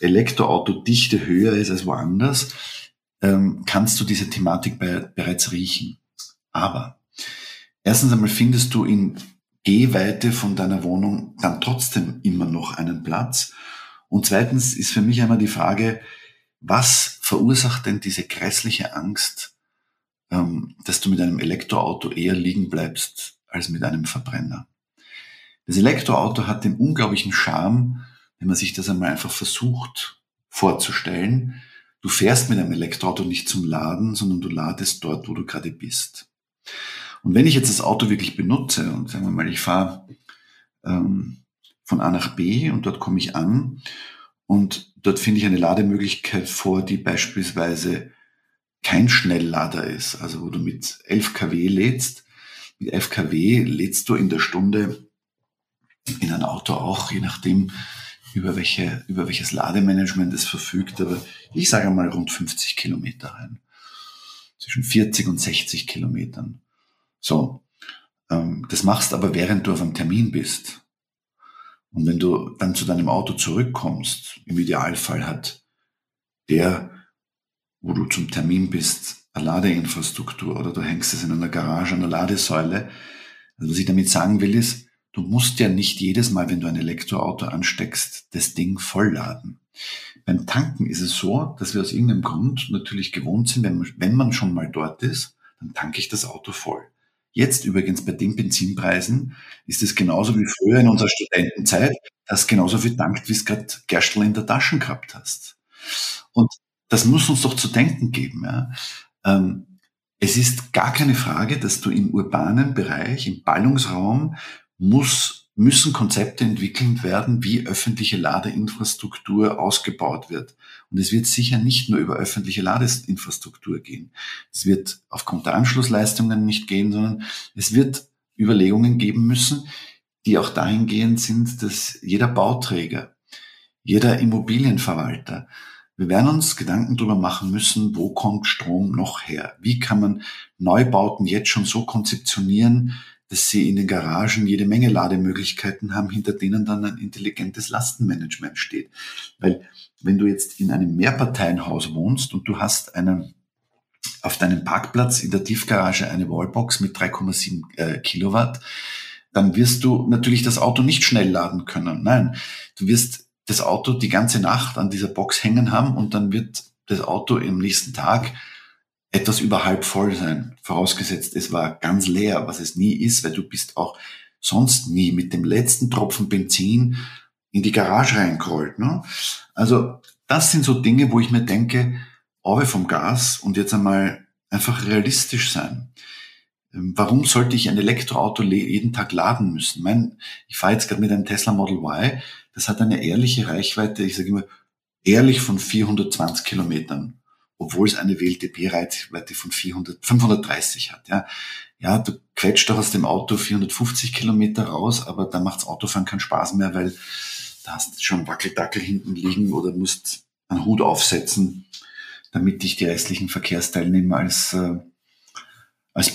Elektroautodichte höher ist als woanders, ähm, kannst du diese Thematik bei, bereits riechen. Aber erstens einmal findest du in Gehweite von deiner Wohnung dann trotzdem immer noch einen Platz. Und zweitens ist für mich einmal die Frage, was verursacht denn diese grässliche Angst, ähm, dass du mit einem Elektroauto eher liegen bleibst als mit einem Verbrenner. Das Elektroauto hat den unglaublichen Charme, wenn man sich das einmal einfach versucht vorzustellen. Du fährst mit einem Elektroauto nicht zum Laden, sondern du ladest dort, wo du gerade bist. Und wenn ich jetzt das Auto wirklich benutze und sagen wir mal, ich fahre ähm, von A nach B und dort komme ich an und dort finde ich eine Lademöglichkeit vor, die beispielsweise kein Schnelllader ist, also wo du mit 11 kW lädst. Mit 11 kW lädst du in der Stunde in ein Auto auch, je nachdem, über, welche, über welches Lademanagement es verfügt, aber ich sage mal rund 50 Kilometer rein. Zwischen 40 und 60 Kilometern. So, ähm, das machst aber während du auf einem Termin bist. Und wenn du dann zu deinem Auto zurückkommst, im Idealfall hat der wo du zum Termin bist, eine Ladeinfrastruktur oder du hängst es in einer Garage an der Ladesäule. Also was ich damit sagen will ist, du musst ja nicht jedes Mal, wenn du ein Elektroauto ansteckst, das Ding vollladen. Beim Tanken ist es so, dass wir aus irgendeinem Grund natürlich gewohnt sind, wenn man, wenn man schon mal dort ist, dann tanke ich das Auto voll. Jetzt übrigens bei den Benzinpreisen ist es genauso wie früher in unserer Studentenzeit, dass genauso viel tankt, wie es gerade Gerstl in der Tasche gehabt hast. Und das muss uns doch zu denken geben. Ja? Ähm, es ist gar keine Frage, dass du im urbanen Bereich, im Ballungsraum, muss, müssen Konzepte entwickelt werden, wie öffentliche Ladeinfrastruktur ausgebaut wird. Und es wird sicher nicht nur über öffentliche Ladeinfrastruktur gehen. Es wird aufgrund der Anschlussleistungen nicht gehen, sondern es wird Überlegungen geben müssen, die auch dahingehend sind, dass jeder Bauträger, jeder Immobilienverwalter, wir werden uns Gedanken darüber machen müssen, wo kommt Strom noch her? Wie kann man Neubauten jetzt schon so konzeptionieren, dass sie in den Garagen jede Menge Lademöglichkeiten haben, hinter denen dann ein intelligentes Lastenmanagement steht. Weil wenn du jetzt in einem Mehrparteienhaus wohnst und du hast einen, auf deinem Parkplatz in der Tiefgarage eine Wallbox mit 3,7 äh, Kilowatt, dann wirst du natürlich das Auto nicht schnell laden können. Nein, du wirst das Auto die ganze Nacht an dieser Box hängen haben und dann wird das Auto im nächsten Tag etwas über halb voll sein. Vorausgesetzt, es war ganz leer, was es nie ist, weil du bist auch sonst nie mit dem letzten Tropfen Benzin in die Garage reingerollt. Ne? Also das sind so Dinge, wo ich mir denke, Orbe vom Gas und jetzt einmal einfach realistisch sein. Ähm, warum sollte ich ein Elektroauto jeden Tag laden müssen? Mein, ich fahre jetzt gerade mit einem Tesla Model Y, das hat eine ehrliche Reichweite, ich sage immer, ehrlich von 420 Kilometern. Obwohl es eine WLTP-Reichweite von 400, 530 hat. Ja, ja, du quetscht doch aus dem Auto 450 Kilometer raus, aber da macht's Autofahren keinen Spaß mehr, weil da hast du schon Wackeldackel hinten liegen oder musst einen Hut aufsetzen, damit dich die restlichen Verkehrsteilnehmer als, äh, als,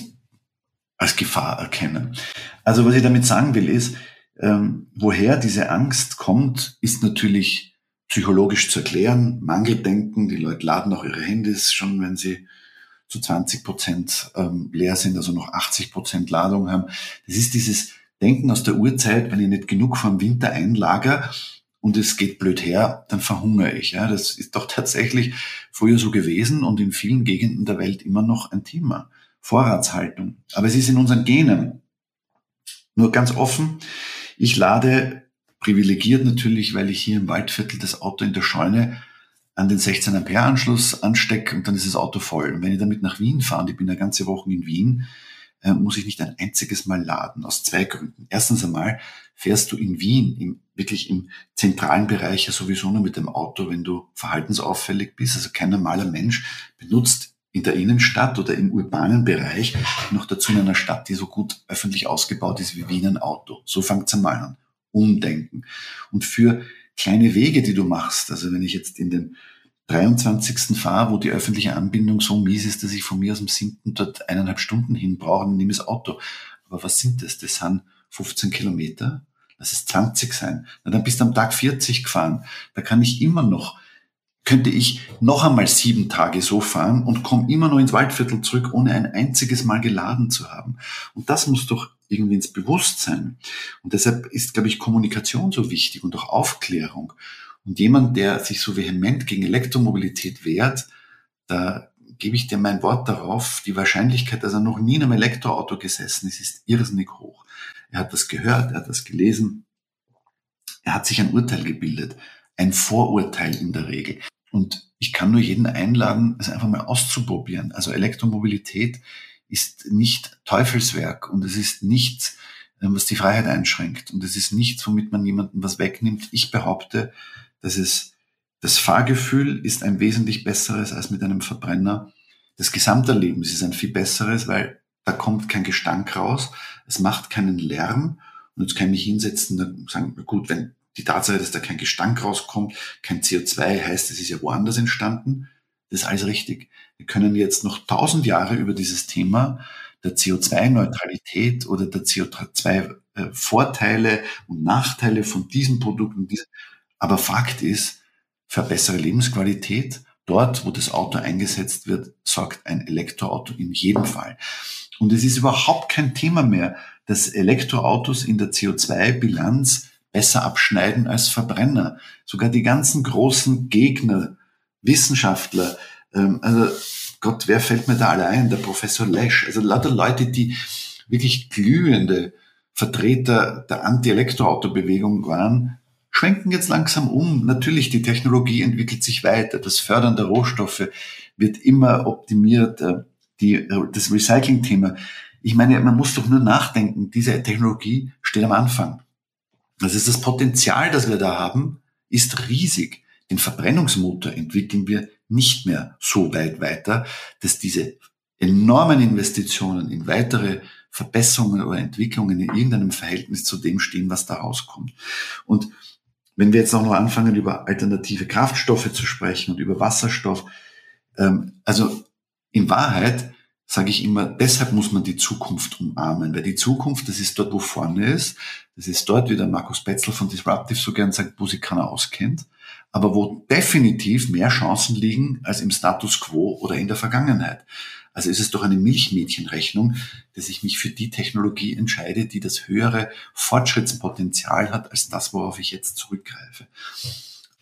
als Gefahr erkennen. Also was ich damit sagen will, ist, ähm, woher diese Angst kommt, ist natürlich psychologisch zu erklären. Mangeldenken, die Leute laden auch ihre Handys schon, wenn sie zu 20 Prozent ähm, leer sind, also noch 80 Prozent Ladung haben. Das ist dieses Denken aus der Urzeit, wenn ich nicht genug vom Winter einlager und es geht blöd her, dann verhungere ich. Ja, das ist doch tatsächlich früher so gewesen und in vielen Gegenden der Welt immer noch ein Thema. Vorratshaltung. Aber es ist in unseren Genen. Nur ganz offen, ich lade privilegiert natürlich, weil ich hier im Waldviertel das Auto in der Scheune an den 16 Ampere Anschluss anstecke und dann ist das Auto voll. Und wenn ich damit nach Wien fahre, und ich bin eine ganze Woche in Wien, äh, muss ich nicht ein einziges Mal laden, aus zwei Gründen. Erstens einmal fährst du in Wien, im, wirklich im zentralen Bereich ja sowieso nur mit dem Auto, wenn du verhaltensauffällig bist. Also kein normaler Mensch benutzt in der Innenstadt oder im urbanen Bereich, noch dazu in einer Stadt, die so gut öffentlich ausgebaut ist wie Wien ein Auto. So fängt es einmal an. Umdenken. Und für kleine Wege, die du machst. Also wenn ich jetzt in den 23. fahre, wo die öffentliche Anbindung so mies ist, dass ich von mir aus dem 7. dort eineinhalb Stunden hin brauche, dann nehme das Auto. Aber was sind das? Das sind 15 Kilometer. Lass es 20 sein. Na, dann bist du am Tag 40 gefahren. Da kann ich immer noch, könnte ich noch einmal sieben Tage so fahren und komme immer noch ins Waldviertel zurück, ohne ein einziges Mal geladen zu haben. Und das muss doch irgendwie ins Bewusstsein. Und deshalb ist, glaube ich, Kommunikation so wichtig und auch Aufklärung. Und jemand, der sich so vehement gegen Elektromobilität wehrt, da gebe ich dir mein Wort darauf, die Wahrscheinlichkeit, dass er noch nie in einem Elektroauto gesessen ist, ist irrsinnig hoch. Er hat das gehört, er hat das gelesen, er hat sich ein Urteil gebildet, ein Vorurteil in der Regel. Und ich kann nur jeden einladen, es einfach mal auszuprobieren. Also Elektromobilität ist nicht Teufelswerk und es ist nichts, äh, was die Freiheit einschränkt und es ist nichts, womit man jemandem was wegnimmt. Ich behaupte, dass es das Fahrgefühl ist ein wesentlich besseres als mit einem Verbrenner. Das Gesamterleben ist ein viel besseres, weil da kommt kein Gestank raus, es macht keinen Lärm und jetzt kann ich mich hinsetzen und sagen, gut, wenn die Tatsache, dass da kein Gestank rauskommt, kein CO2 heißt, es ist ja woanders entstanden, das ist alles richtig. Wir können jetzt noch tausend Jahre über dieses Thema der CO2-Neutralität oder der CO2-Vorteile und Nachteile von diesen Produkten. Aber Fakt ist, für bessere Lebensqualität, dort, wo das Auto eingesetzt wird, sorgt ein Elektroauto in jedem Fall. Und es ist überhaupt kein Thema mehr, dass Elektroautos in der CO2-Bilanz besser abschneiden als Verbrenner. Sogar die ganzen großen Gegner, Wissenschaftler, ähm, also Gott, wer fällt mir da alle ein? Der Professor Lesch. Also lauter Leute, die wirklich glühende Vertreter der Anti-Elektroauto-Bewegung waren, schwenken jetzt langsam um. Natürlich, die Technologie entwickelt sich weiter. Das Fördern der Rohstoffe wird immer optimiert. Die, das Recycling-Thema. Ich meine, man muss doch nur nachdenken. Diese Technologie steht am Anfang. Das ist das Potenzial, das wir da haben, ist riesig. Den Verbrennungsmotor entwickeln wir nicht mehr so weit weiter, dass diese enormen Investitionen in weitere Verbesserungen oder Entwicklungen in irgendeinem Verhältnis zu dem stehen, was da rauskommt. Und wenn wir jetzt auch noch anfangen, über alternative Kraftstoffe zu sprechen und über Wasserstoff, ähm, also in Wahrheit sage ich immer, deshalb muss man die Zukunft umarmen, weil die Zukunft, das ist dort, wo vorne ist, das ist dort, wie der Markus Betzel von Disruptive so gern sagt, wo sich keiner auskennt aber wo definitiv mehr Chancen liegen als im Status quo oder in der Vergangenheit. Also ist es doch eine Milchmädchenrechnung, dass ich mich für die Technologie entscheide, die das höhere Fortschrittspotenzial hat als das, worauf ich jetzt zurückgreife.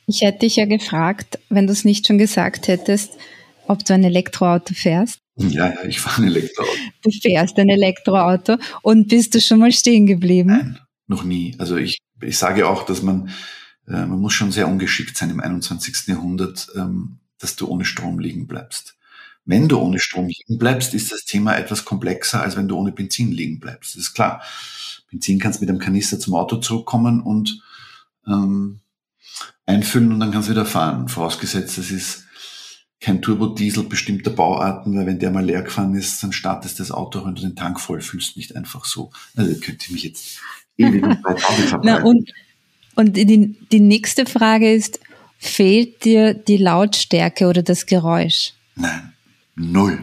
Ich hätte dich ja gefragt, wenn du es nicht schon gesagt hättest, ob du ein Elektroauto fährst. Ja, ja, ich fahre ein Elektroauto. Du fährst ein Elektroauto und bist du schon mal stehen geblieben? Nein, noch nie. Also ich, ich sage auch, dass man äh, man muss schon sehr ungeschickt sein im 21. Jahrhundert, ähm, dass du ohne Strom liegen bleibst. Wenn du ohne Strom liegen bleibst, ist das Thema etwas komplexer, als wenn du ohne Benzin liegen bleibst. Das ist klar. Benzin kannst mit einem Kanister zum Auto zurückkommen und ähm, einfüllen und dann kannst du wieder fahren. Vorausgesetzt, das ist kein Turbodiesel bestimmter Bauarten, weil wenn der mal leer gefahren ist, dann startest das Auto, wenn du den Tank voll fühlst, nicht einfach so. Also könnte ich mich jetzt ewig und weit Na, und, und die, die nächste Frage ist, fehlt dir die Lautstärke oder das Geräusch? Nein, null.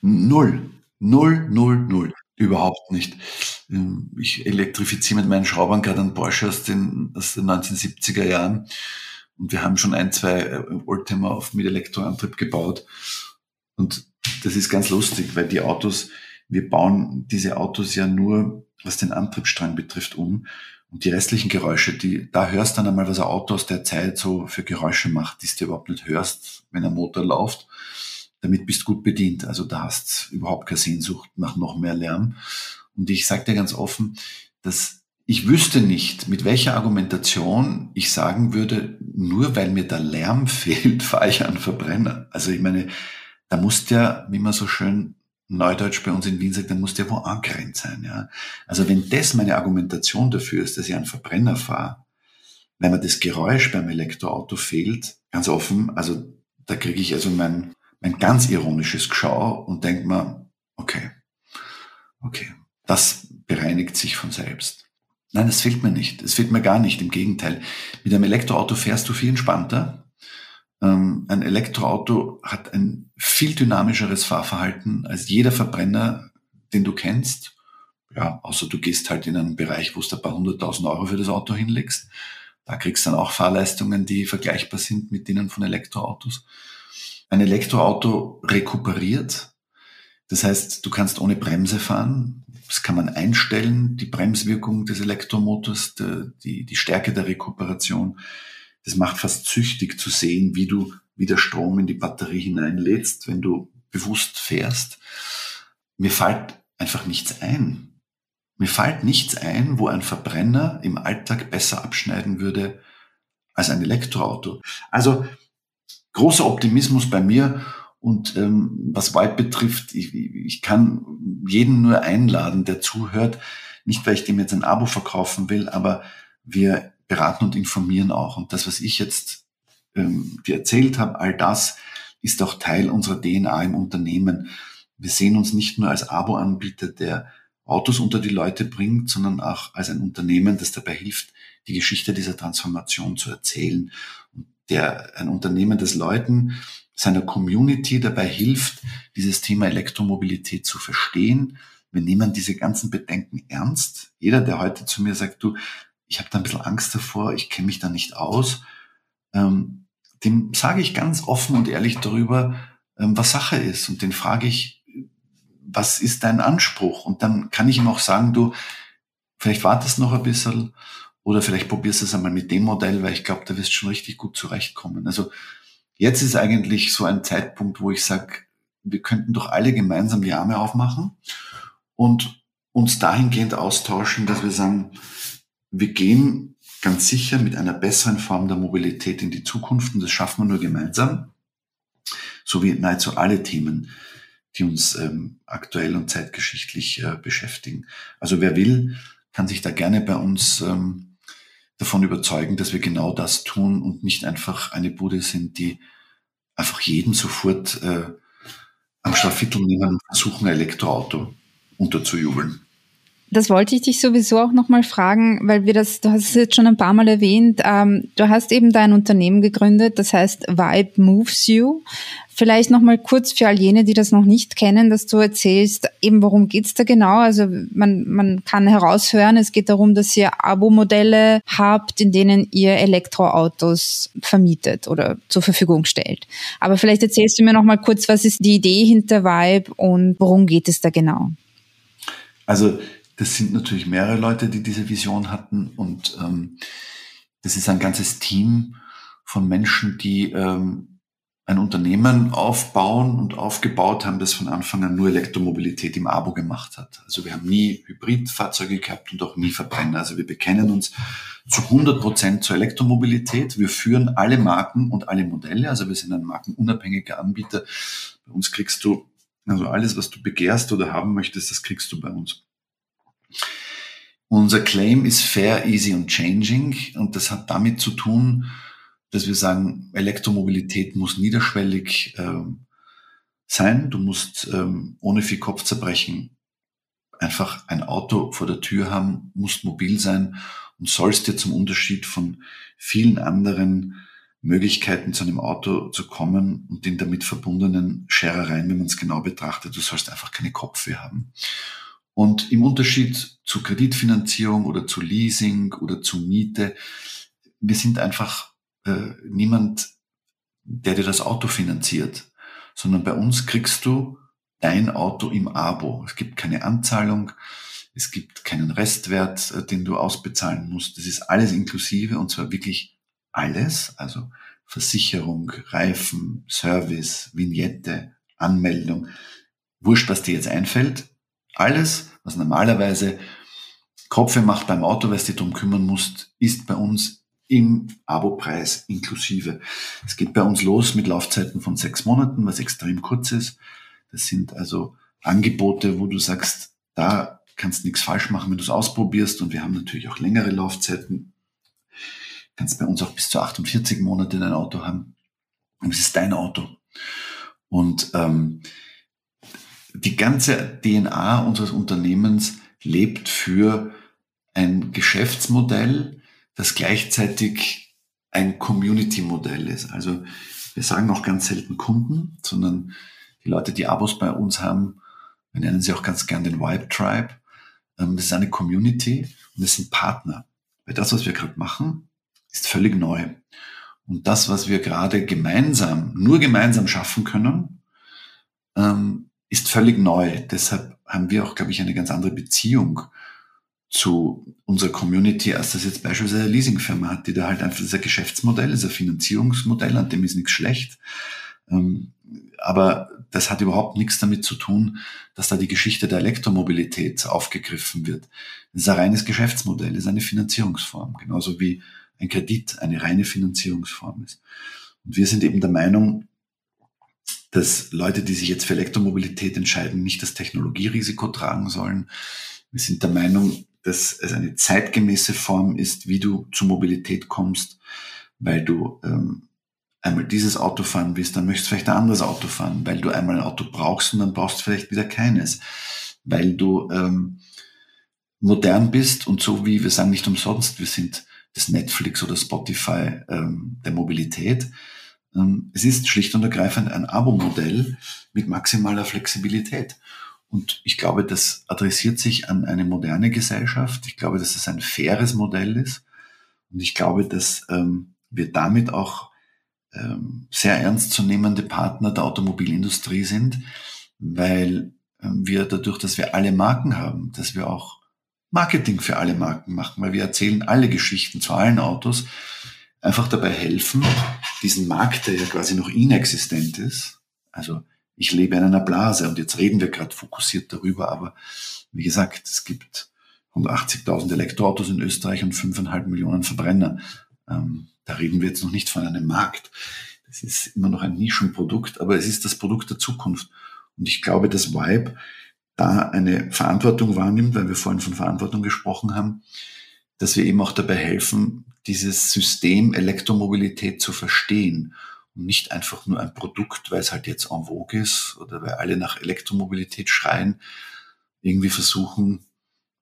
Null. Null, null, null. Überhaupt nicht. Ähm, ich elektrifiziere mit meinen Schraubern gerade einen Porsche aus den, aus den 1970er Jahren. Und wir haben schon ein, zwei äh, Oldtimer auf mit Elektroantrieb gebaut. Und das ist ganz lustig, weil die Autos, wir bauen diese Autos ja nur, was den Antriebsstrang betrifft, um. Und die restlichen Geräusche, die, da hörst dann einmal, was ein Auto aus der Zeit so für Geräusche macht, die du überhaupt nicht hörst, wenn ein Motor läuft. Damit bist du gut bedient. Also da hast überhaupt keine Sehnsucht nach noch mehr Lärm. Und ich sage dir ganz offen, dass ich wüsste nicht, mit welcher Argumentation ich sagen würde, nur weil mir der Lärm fehlt, fahre ich einen Verbrenner. Also ich meine, da muss der, wie man so schön Neudeutsch bei uns in Wien sagt, dann muss der wo angrenzt sein. Ja? Also wenn das meine Argumentation dafür ist, dass ich einen Verbrenner fahre, wenn mir das Geräusch beim Elektroauto fehlt, ganz offen, also da kriege ich also mein, mein ganz ironisches Geschau und denke mir, okay, okay, das bereinigt sich von selbst. Nein, es fehlt mir nicht. Es fehlt mir gar nicht. Im Gegenteil. Mit einem Elektroauto fährst du viel entspannter. Ähm, ein Elektroauto hat ein viel dynamischeres Fahrverhalten als jeder Verbrenner, den du kennst. Ja, außer du gehst halt in einen Bereich, wo du ein paar hunderttausend Euro für das Auto hinlegst. Da kriegst du dann auch Fahrleistungen, die vergleichbar sind mit denen von Elektroautos. Ein Elektroauto rekuperiert. Das heißt, du kannst ohne Bremse fahren. Das kann man einstellen, die Bremswirkung des Elektromotors, die, die Stärke der Rekuperation. Das macht fast süchtig zu sehen, wie du wieder Strom in die Batterie hineinlädst, wenn du bewusst fährst. Mir fällt einfach nichts ein. Mir fällt nichts ein, wo ein Verbrenner im Alltag besser abschneiden würde als ein Elektroauto. Also großer Optimismus bei mir und ähm, was Vibe betrifft, ich, ich kann jeden nur einladen, der zuhört. Nicht, weil ich dem jetzt ein Abo verkaufen will, aber wir beraten und informieren auch. Und das, was ich jetzt ähm, dir erzählt habe, all das ist auch Teil unserer DNA im Unternehmen. Wir sehen uns nicht nur als Abo-Anbieter, der Autos unter die Leute bringt, sondern auch als ein Unternehmen, das dabei hilft, die Geschichte dieser Transformation zu erzählen. Und der, ein Unternehmen, das Leuten seiner Community dabei hilft, dieses Thema Elektromobilität zu verstehen. Wir nehmen diese ganzen Bedenken ernst. Jeder, der heute zu mir sagt, du, ich habe da ein bisschen Angst davor, ich kenne mich da nicht aus, ähm, dem sage ich ganz offen und ehrlich darüber, ähm, was Sache ist. Und den frage ich, was ist dein Anspruch? Und dann kann ich ihm auch sagen, du, vielleicht wartest noch ein bisschen oder vielleicht probierst du es einmal mit dem Modell, weil ich glaube, da wirst du schon richtig gut zurechtkommen. Also Jetzt ist eigentlich so ein Zeitpunkt, wo ich sage, wir könnten doch alle gemeinsam die Arme aufmachen und uns dahingehend austauschen, dass wir sagen, wir gehen ganz sicher mit einer besseren Form der Mobilität in die Zukunft und das schaffen wir nur gemeinsam, so wie nahezu alle Themen, die uns ähm, aktuell und zeitgeschichtlich äh, beschäftigen. Also wer will, kann sich da gerne bei uns ähm, davon überzeugen, dass wir genau das tun und nicht einfach eine Bude sind, die einfach jeden sofort äh, am Schlafviertel nehmen und versuchen, ein Elektroauto unterzujubeln. Das wollte ich dich sowieso auch nochmal fragen, weil wir das, du hast es jetzt schon ein paar Mal erwähnt, ähm, du hast eben dein Unternehmen gegründet, das heißt Vibe Moves You. Vielleicht nochmal kurz für all jene, die das noch nicht kennen, dass du erzählst, eben worum geht's da genau? Also man, man kann heraushören, es geht darum, dass ihr Abo-Modelle habt, in denen ihr Elektroautos vermietet oder zur Verfügung stellt. Aber vielleicht erzählst du mir nochmal kurz, was ist die Idee hinter Vibe und worum geht es da genau? Also das sind natürlich mehrere Leute, die diese Vision hatten und ähm, das ist ein ganzes Team von Menschen, die ähm, ein Unternehmen aufbauen und aufgebaut haben, das von Anfang an nur Elektromobilität im Abo gemacht hat. Also wir haben nie Hybridfahrzeuge gehabt und auch nie Verbrenner. Also wir bekennen uns zu 100 Prozent zur Elektromobilität. Wir führen alle Marken und alle Modelle. Also wir sind ein markenunabhängiger Anbieter. Bei uns kriegst du, also alles, was du begehrst oder haben möchtest, das kriegst du bei uns. Unser Claim ist fair, easy und changing. Und das hat damit zu tun, dass wir sagen, Elektromobilität muss niederschwellig ähm, sein. Du musst ähm, ohne viel Kopfzerbrechen einfach ein Auto vor der Tür haben, musst mobil sein und sollst dir zum Unterschied von vielen anderen Möglichkeiten zu einem Auto zu kommen und den damit verbundenen Scherereien, wenn man es genau betrachtet, du sollst einfach keine Kopfweh haben. Und im Unterschied zu Kreditfinanzierung oder zu Leasing oder zu Miete, wir sind einfach äh, niemand, der dir das Auto finanziert, sondern bei uns kriegst du dein Auto im Abo. Es gibt keine Anzahlung, es gibt keinen Restwert, äh, den du ausbezahlen musst. Das ist alles inklusive und zwar wirklich alles, also Versicherung, Reifen, Service, Vignette, Anmeldung. Wurscht, was dir jetzt einfällt. Alles, was normalerweise Kopfe macht beim Auto, weil du dich darum kümmern musst, ist bei uns im Abopreis inklusive. Es geht bei uns los mit Laufzeiten von sechs Monaten, was extrem kurz ist. Das sind also Angebote, wo du sagst, da kannst nichts falsch machen, wenn du es ausprobierst. Und wir haben natürlich auch längere Laufzeiten. Du kannst bei uns auch bis zu 48 Monate dein Auto haben. Und es ist dein Auto. Und ähm, die ganze DNA unseres Unternehmens lebt für ein Geschäftsmodell, das gleichzeitig ein Community-Modell ist. Also wir sagen auch ganz selten Kunden, sondern die Leute, die Abos bei uns haben, wir nennen sie auch ganz gern den Vibe Tribe. Ähm, das ist eine Community und das sind Partner. Weil das, was wir gerade machen, ist völlig neu. Und das, was wir gerade gemeinsam, nur gemeinsam schaffen können, ähm, ist völlig neu. Deshalb haben wir auch, glaube ich, eine ganz andere Beziehung zu unserer Community, als das jetzt beispielsweise eine Leasingfirma hat, die da halt einfach, ein Geschäftsmodell, das ist ein Finanzierungsmodell, an dem ist nichts schlecht. Ähm, aber das hat überhaupt nichts damit zu tun, dass da die Geschichte der Elektromobilität aufgegriffen wird. Das ist ein reines Geschäftsmodell, das ist eine Finanzierungsform, genauso wie ein Kredit eine reine Finanzierungsform ist. Und wir sind eben der Meinung, dass Leute, die sich jetzt für Elektromobilität entscheiden, nicht das Technologierisiko tragen sollen. Wir sind der Meinung, dass es eine zeitgemäße Form ist, wie du zur Mobilität kommst, weil du ähm, einmal dieses Auto fahren willst, dann möchtest du vielleicht ein anderes Auto fahren, weil du einmal ein Auto brauchst und dann brauchst du vielleicht wieder keines, weil du ähm, modern bist und so wie wir sagen nicht umsonst, wir sind das Netflix oder Spotify ähm, der Mobilität. Ähm, es ist schlicht und ergreifend ein Abo-Modell mit maximaler Flexibilität. Und ich glaube, das adressiert sich an eine moderne Gesellschaft. Ich glaube, dass es ein faires Modell ist. Und ich glaube, dass ähm, wir damit auch ähm, sehr ernstzunehmende Partner der Automobilindustrie sind, weil wir dadurch, dass wir alle Marken haben, dass wir auch Marketing für alle Marken machen, weil wir erzählen alle Geschichten zu allen Autos, einfach dabei helfen, diesen Markt, der ja quasi noch inexistent ist, also ich lebe in einer Blase und jetzt reden wir gerade fokussiert darüber, aber wie gesagt, es gibt 180.000 Elektroautos in Österreich und 5,5 Millionen Verbrenner. Ähm, da reden wir jetzt noch nicht von einem Markt. Das ist immer noch ein Nischenprodukt, aber es ist das Produkt der Zukunft. Und ich glaube, dass Vibe da eine Verantwortung wahrnimmt, weil wir vorhin von Verantwortung gesprochen haben, dass wir eben auch dabei helfen, dieses System Elektromobilität zu verstehen und nicht einfach nur ein Produkt, weil es halt jetzt en vogue ist oder weil alle nach Elektromobilität schreien, irgendwie versuchen,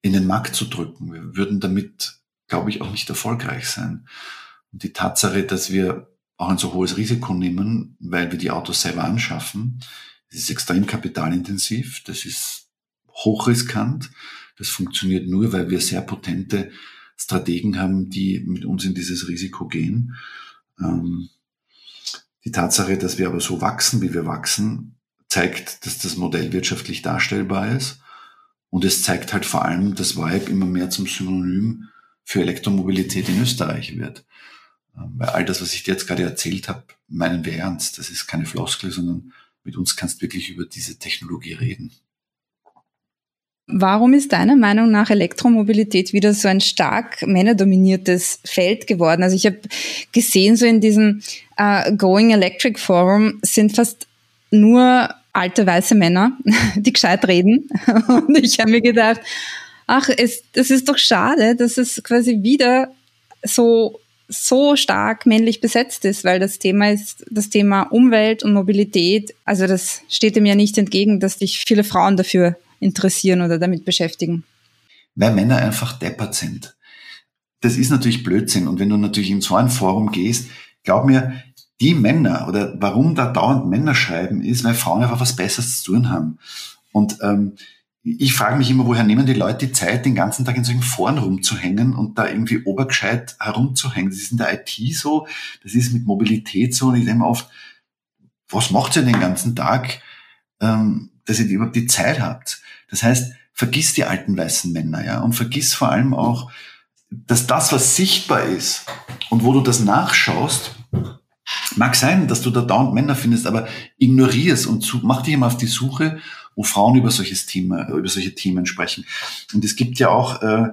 in den Markt zu drücken. Wir würden damit, glaube ich, auch nicht erfolgreich sein. Und die Tatsache, dass wir auch ein so hohes Risiko nehmen, weil wir die Autos selber anschaffen, das ist extrem kapitalintensiv, das ist hochriskant. Das funktioniert nur, weil wir sehr potente Strategen haben, die mit uns in dieses Risiko gehen. Ähm, die Tatsache, dass wir aber so wachsen, wie wir wachsen, zeigt, dass das Modell wirtschaftlich darstellbar ist. Und es zeigt halt vor allem, dass Vibe immer mehr zum Synonym für Elektromobilität in Österreich wird. Ähm, weil all das, was ich dir jetzt gerade erzählt habe, meinen wir ernst. Das ist keine Floskel, sondern mit uns kannst du wirklich über diese Technologie reden. Warum ist deiner Meinung nach Elektromobilität wieder so ein stark männerdominiertes Feld geworden? Also ich habe gesehen, so in diesem äh, Going Electric Forum sind fast nur alte weiße Männer, die gescheit reden. Und ich habe mir gedacht, ach, es, das ist doch schade, dass es quasi wieder so so stark männlich besetzt ist, weil das Thema ist das Thema Umwelt und Mobilität. Also das steht dem ja nicht entgegen, dass sich viele Frauen dafür interessieren oder damit beschäftigen. Weil Männer einfach deppert sind. Das ist natürlich Blödsinn. Und wenn du natürlich in so ein Forum gehst, glaub mir, die Männer oder warum da dauernd Männer schreiben, ist, weil Frauen einfach was Besseres zu tun haben. Und ähm, ich frage mich immer, woher nehmen die Leute die Zeit, den ganzen Tag in solchen Foren rumzuhängen und da irgendwie obergescheit herumzuhängen. Das ist in der IT so, das ist mit Mobilität so. Und ich denke mir oft, was macht ihr den ganzen Tag, ähm, dass ihr überhaupt die Zeit habt? Das heißt, vergiss die alten weißen Männer, ja, und vergiss vor allem auch, dass das, was sichtbar ist und wo du das nachschaust, mag sein, dass du da dauernd Männer findest, aber ignorierst und mach dich immer auf die Suche wo Frauen über solches Thema, über solche Themen sprechen. Und es gibt ja auch äh,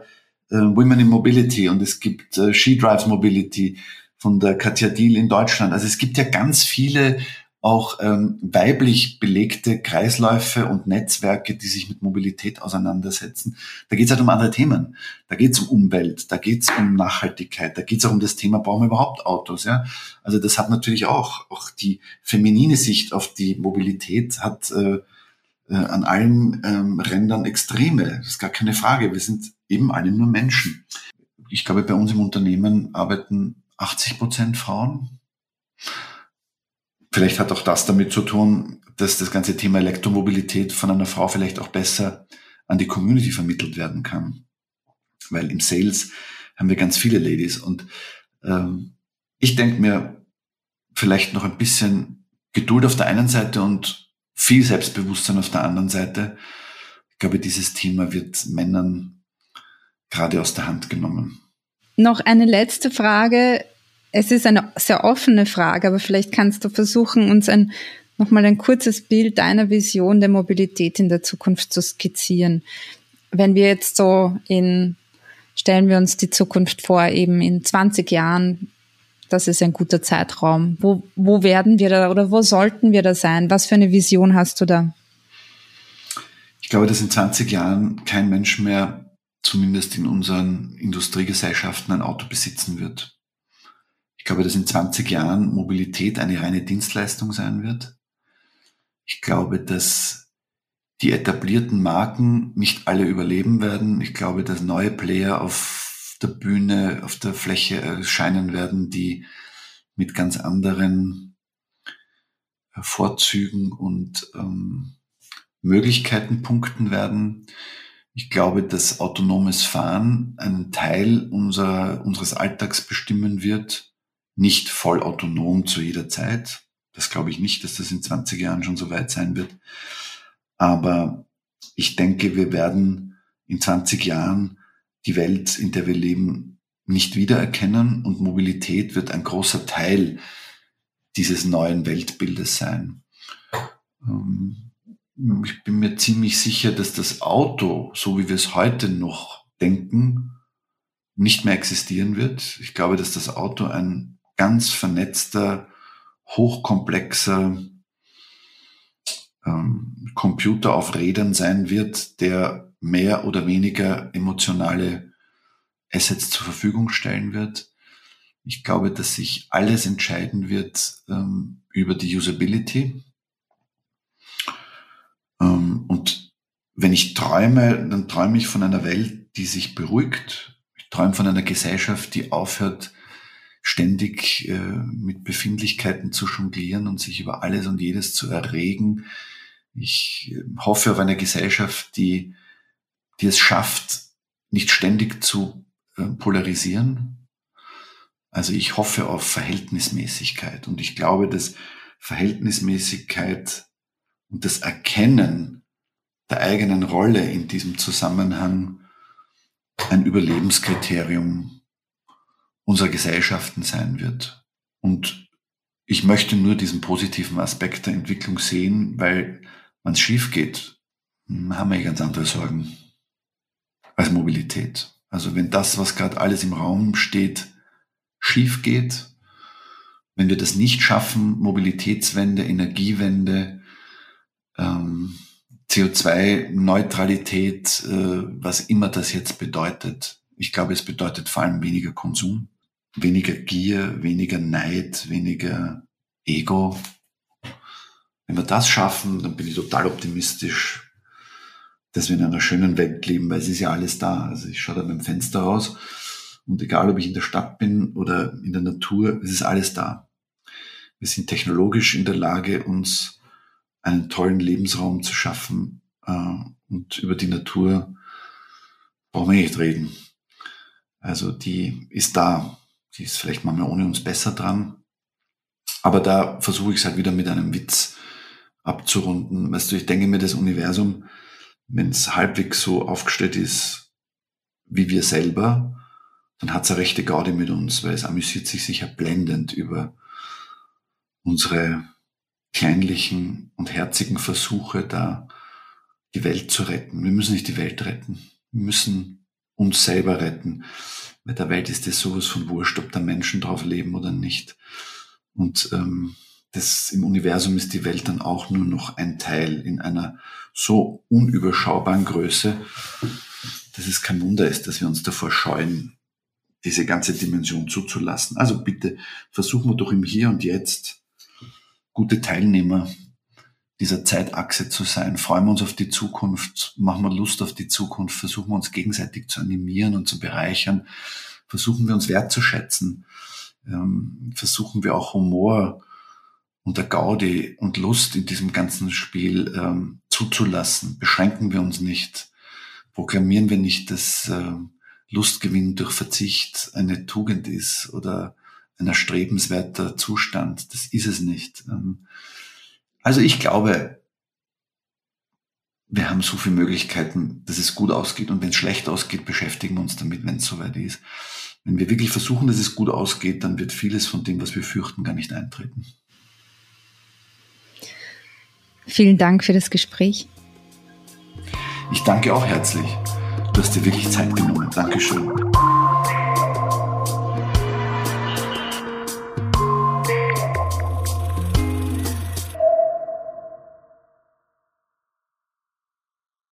äh, Women in Mobility und es gibt äh, She Drives Mobility von der Katja Diel in Deutschland. Also es gibt ja ganz viele auch ähm, weiblich belegte Kreisläufe und Netzwerke, die sich mit Mobilität auseinandersetzen. Da geht es halt um andere Themen. Da geht es um Umwelt, da geht es um Nachhaltigkeit, da geht es auch um das Thema, brauchen wir überhaupt Autos? Ja? Also das hat natürlich auch, auch die feminine Sicht auf die Mobilität hat äh, äh, an allen ähm, Rändern Extreme. Das ist gar keine Frage. Wir sind eben alle nur Menschen. Ich glaube, bei uns im Unternehmen arbeiten 80 Prozent Frauen. Vielleicht hat auch das damit zu tun, dass das ganze Thema Elektromobilität von einer Frau vielleicht auch besser an die Community vermittelt werden kann. Weil im Sales haben wir ganz viele Ladies. Und ähm, ich denke mir, vielleicht noch ein bisschen Geduld auf der einen Seite und viel Selbstbewusstsein auf der anderen Seite. Ich glaube, dieses Thema wird Männern gerade aus der Hand genommen. Noch eine letzte Frage. Es ist eine sehr offene Frage, aber vielleicht kannst du versuchen, uns ein, nochmal ein kurzes Bild deiner Vision der Mobilität in der Zukunft zu skizzieren. Wenn wir jetzt so in, stellen wir uns die Zukunft vor, eben in 20 Jahren, das ist ein guter Zeitraum. Wo, wo werden wir da oder wo sollten wir da sein? Was für eine Vision hast du da? Ich glaube, dass in 20 Jahren kein Mensch mehr, zumindest in unseren Industriegesellschaften, ein Auto besitzen wird. Ich glaube, dass in 20 Jahren Mobilität eine reine Dienstleistung sein wird. Ich glaube, dass die etablierten Marken nicht alle überleben werden. Ich glaube, dass neue Player auf der Bühne, auf der Fläche erscheinen werden, die mit ganz anderen Vorzügen und ähm, Möglichkeiten punkten werden. Ich glaube, dass autonomes Fahren einen Teil unserer, unseres Alltags bestimmen wird. Nicht voll autonom zu jeder Zeit. Das glaube ich nicht, dass das in 20 Jahren schon so weit sein wird. Aber ich denke, wir werden in 20 Jahren die Welt, in der wir leben, nicht wiedererkennen und Mobilität wird ein großer Teil dieses neuen Weltbildes sein. Ähm, ich bin mir ziemlich sicher, dass das Auto, so wie wir es heute noch denken, nicht mehr existieren wird. Ich glaube, dass das Auto ein ganz vernetzter, hochkomplexer ähm, Computer auf Rädern sein wird, der mehr oder weniger emotionale Assets zur Verfügung stellen wird. Ich glaube, dass sich alles entscheiden wird ähm, über die Usability. Ähm, und wenn ich träume, dann träume ich von einer Welt, die sich beruhigt. Ich träume von einer Gesellschaft, die aufhört, ständig äh, mit Befindlichkeiten zu jonglieren und sich über alles und jedes zu erregen. Ich äh, hoffe auf eine Gesellschaft, die die es schafft, nicht ständig zu äh, polarisieren. Also ich hoffe auf Verhältnismäßigkeit und ich glaube, dass Verhältnismäßigkeit und das Erkennen der eigenen Rolle in diesem Zusammenhang ein Überlebenskriterium unserer Gesellschaften sein wird. Und ich möchte nur diesen positiven Aspekt der Entwicklung sehen, weil wenn es schief geht, hm, haben wir ganz andere Sorgen als Mobilität. Also wenn das, was gerade alles im Raum steht, schief geht, wenn wir das nicht schaffen, Mobilitätswende, Energiewende, ähm, CO2-Neutralität, äh, was immer das jetzt bedeutet. Ich glaube, es bedeutet vor allem weniger Konsum. Weniger Gier, weniger Neid, weniger Ego. Wenn wir das schaffen, dann bin ich total optimistisch, dass wir in einer schönen Welt leben, weil es ist ja alles da. Also ich schaue da beim Fenster raus und egal, ob ich in der Stadt bin oder in der Natur, es ist alles da. Wir sind technologisch in der Lage, uns einen tollen Lebensraum zu schaffen äh, und über die Natur brauchen wir nicht reden. Also die ist da. Die ist vielleicht manchmal ohne uns besser dran. Aber da versuche ich es halt wieder mit einem Witz abzurunden. Weißt du, ich denke mir, das Universum, wenn es halbwegs so aufgestellt ist wie wir selber, dann hat es eine rechte Gaudi mit uns, weil es amüsiert sich sicher blendend über unsere kleinlichen und herzigen Versuche, da die Welt zu retten. Wir müssen nicht die Welt retten. Wir müssen uns selber retten. Bei der Welt ist es sowas von wurscht, ob da Menschen drauf leben oder nicht. Und ähm, das im Universum ist die Welt dann auch nur noch ein Teil in einer so unüberschaubaren Größe, dass es kein Wunder ist, dass wir uns davor scheuen, diese ganze Dimension zuzulassen. Also bitte versuchen wir doch im Hier und Jetzt gute Teilnehmer dieser Zeitachse zu sein. Freuen wir uns auf die Zukunft, machen wir Lust auf die Zukunft, versuchen wir uns gegenseitig zu animieren und zu bereichern, versuchen wir uns wertzuschätzen, ähm, versuchen wir auch Humor und der Gaudi und Lust in diesem ganzen Spiel ähm, zuzulassen. Beschränken wir uns nicht, proklamieren wir nicht, dass äh, Lustgewinn durch Verzicht eine Tugend ist oder ein erstrebenswerter Zustand. Das ist es nicht. Ähm, also ich glaube, wir haben so viele Möglichkeiten, dass es gut ausgeht. Und wenn es schlecht ausgeht, beschäftigen wir uns damit, wenn es soweit ist. Wenn wir wirklich versuchen, dass es gut ausgeht, dann wird vieles von dem, was wir fürchten, gar nicht eintreten. Vielen Dank für das Gespräch. Ich danke auch herzlich. Du hast dir wirklich Zeit genommen. Dankeschön.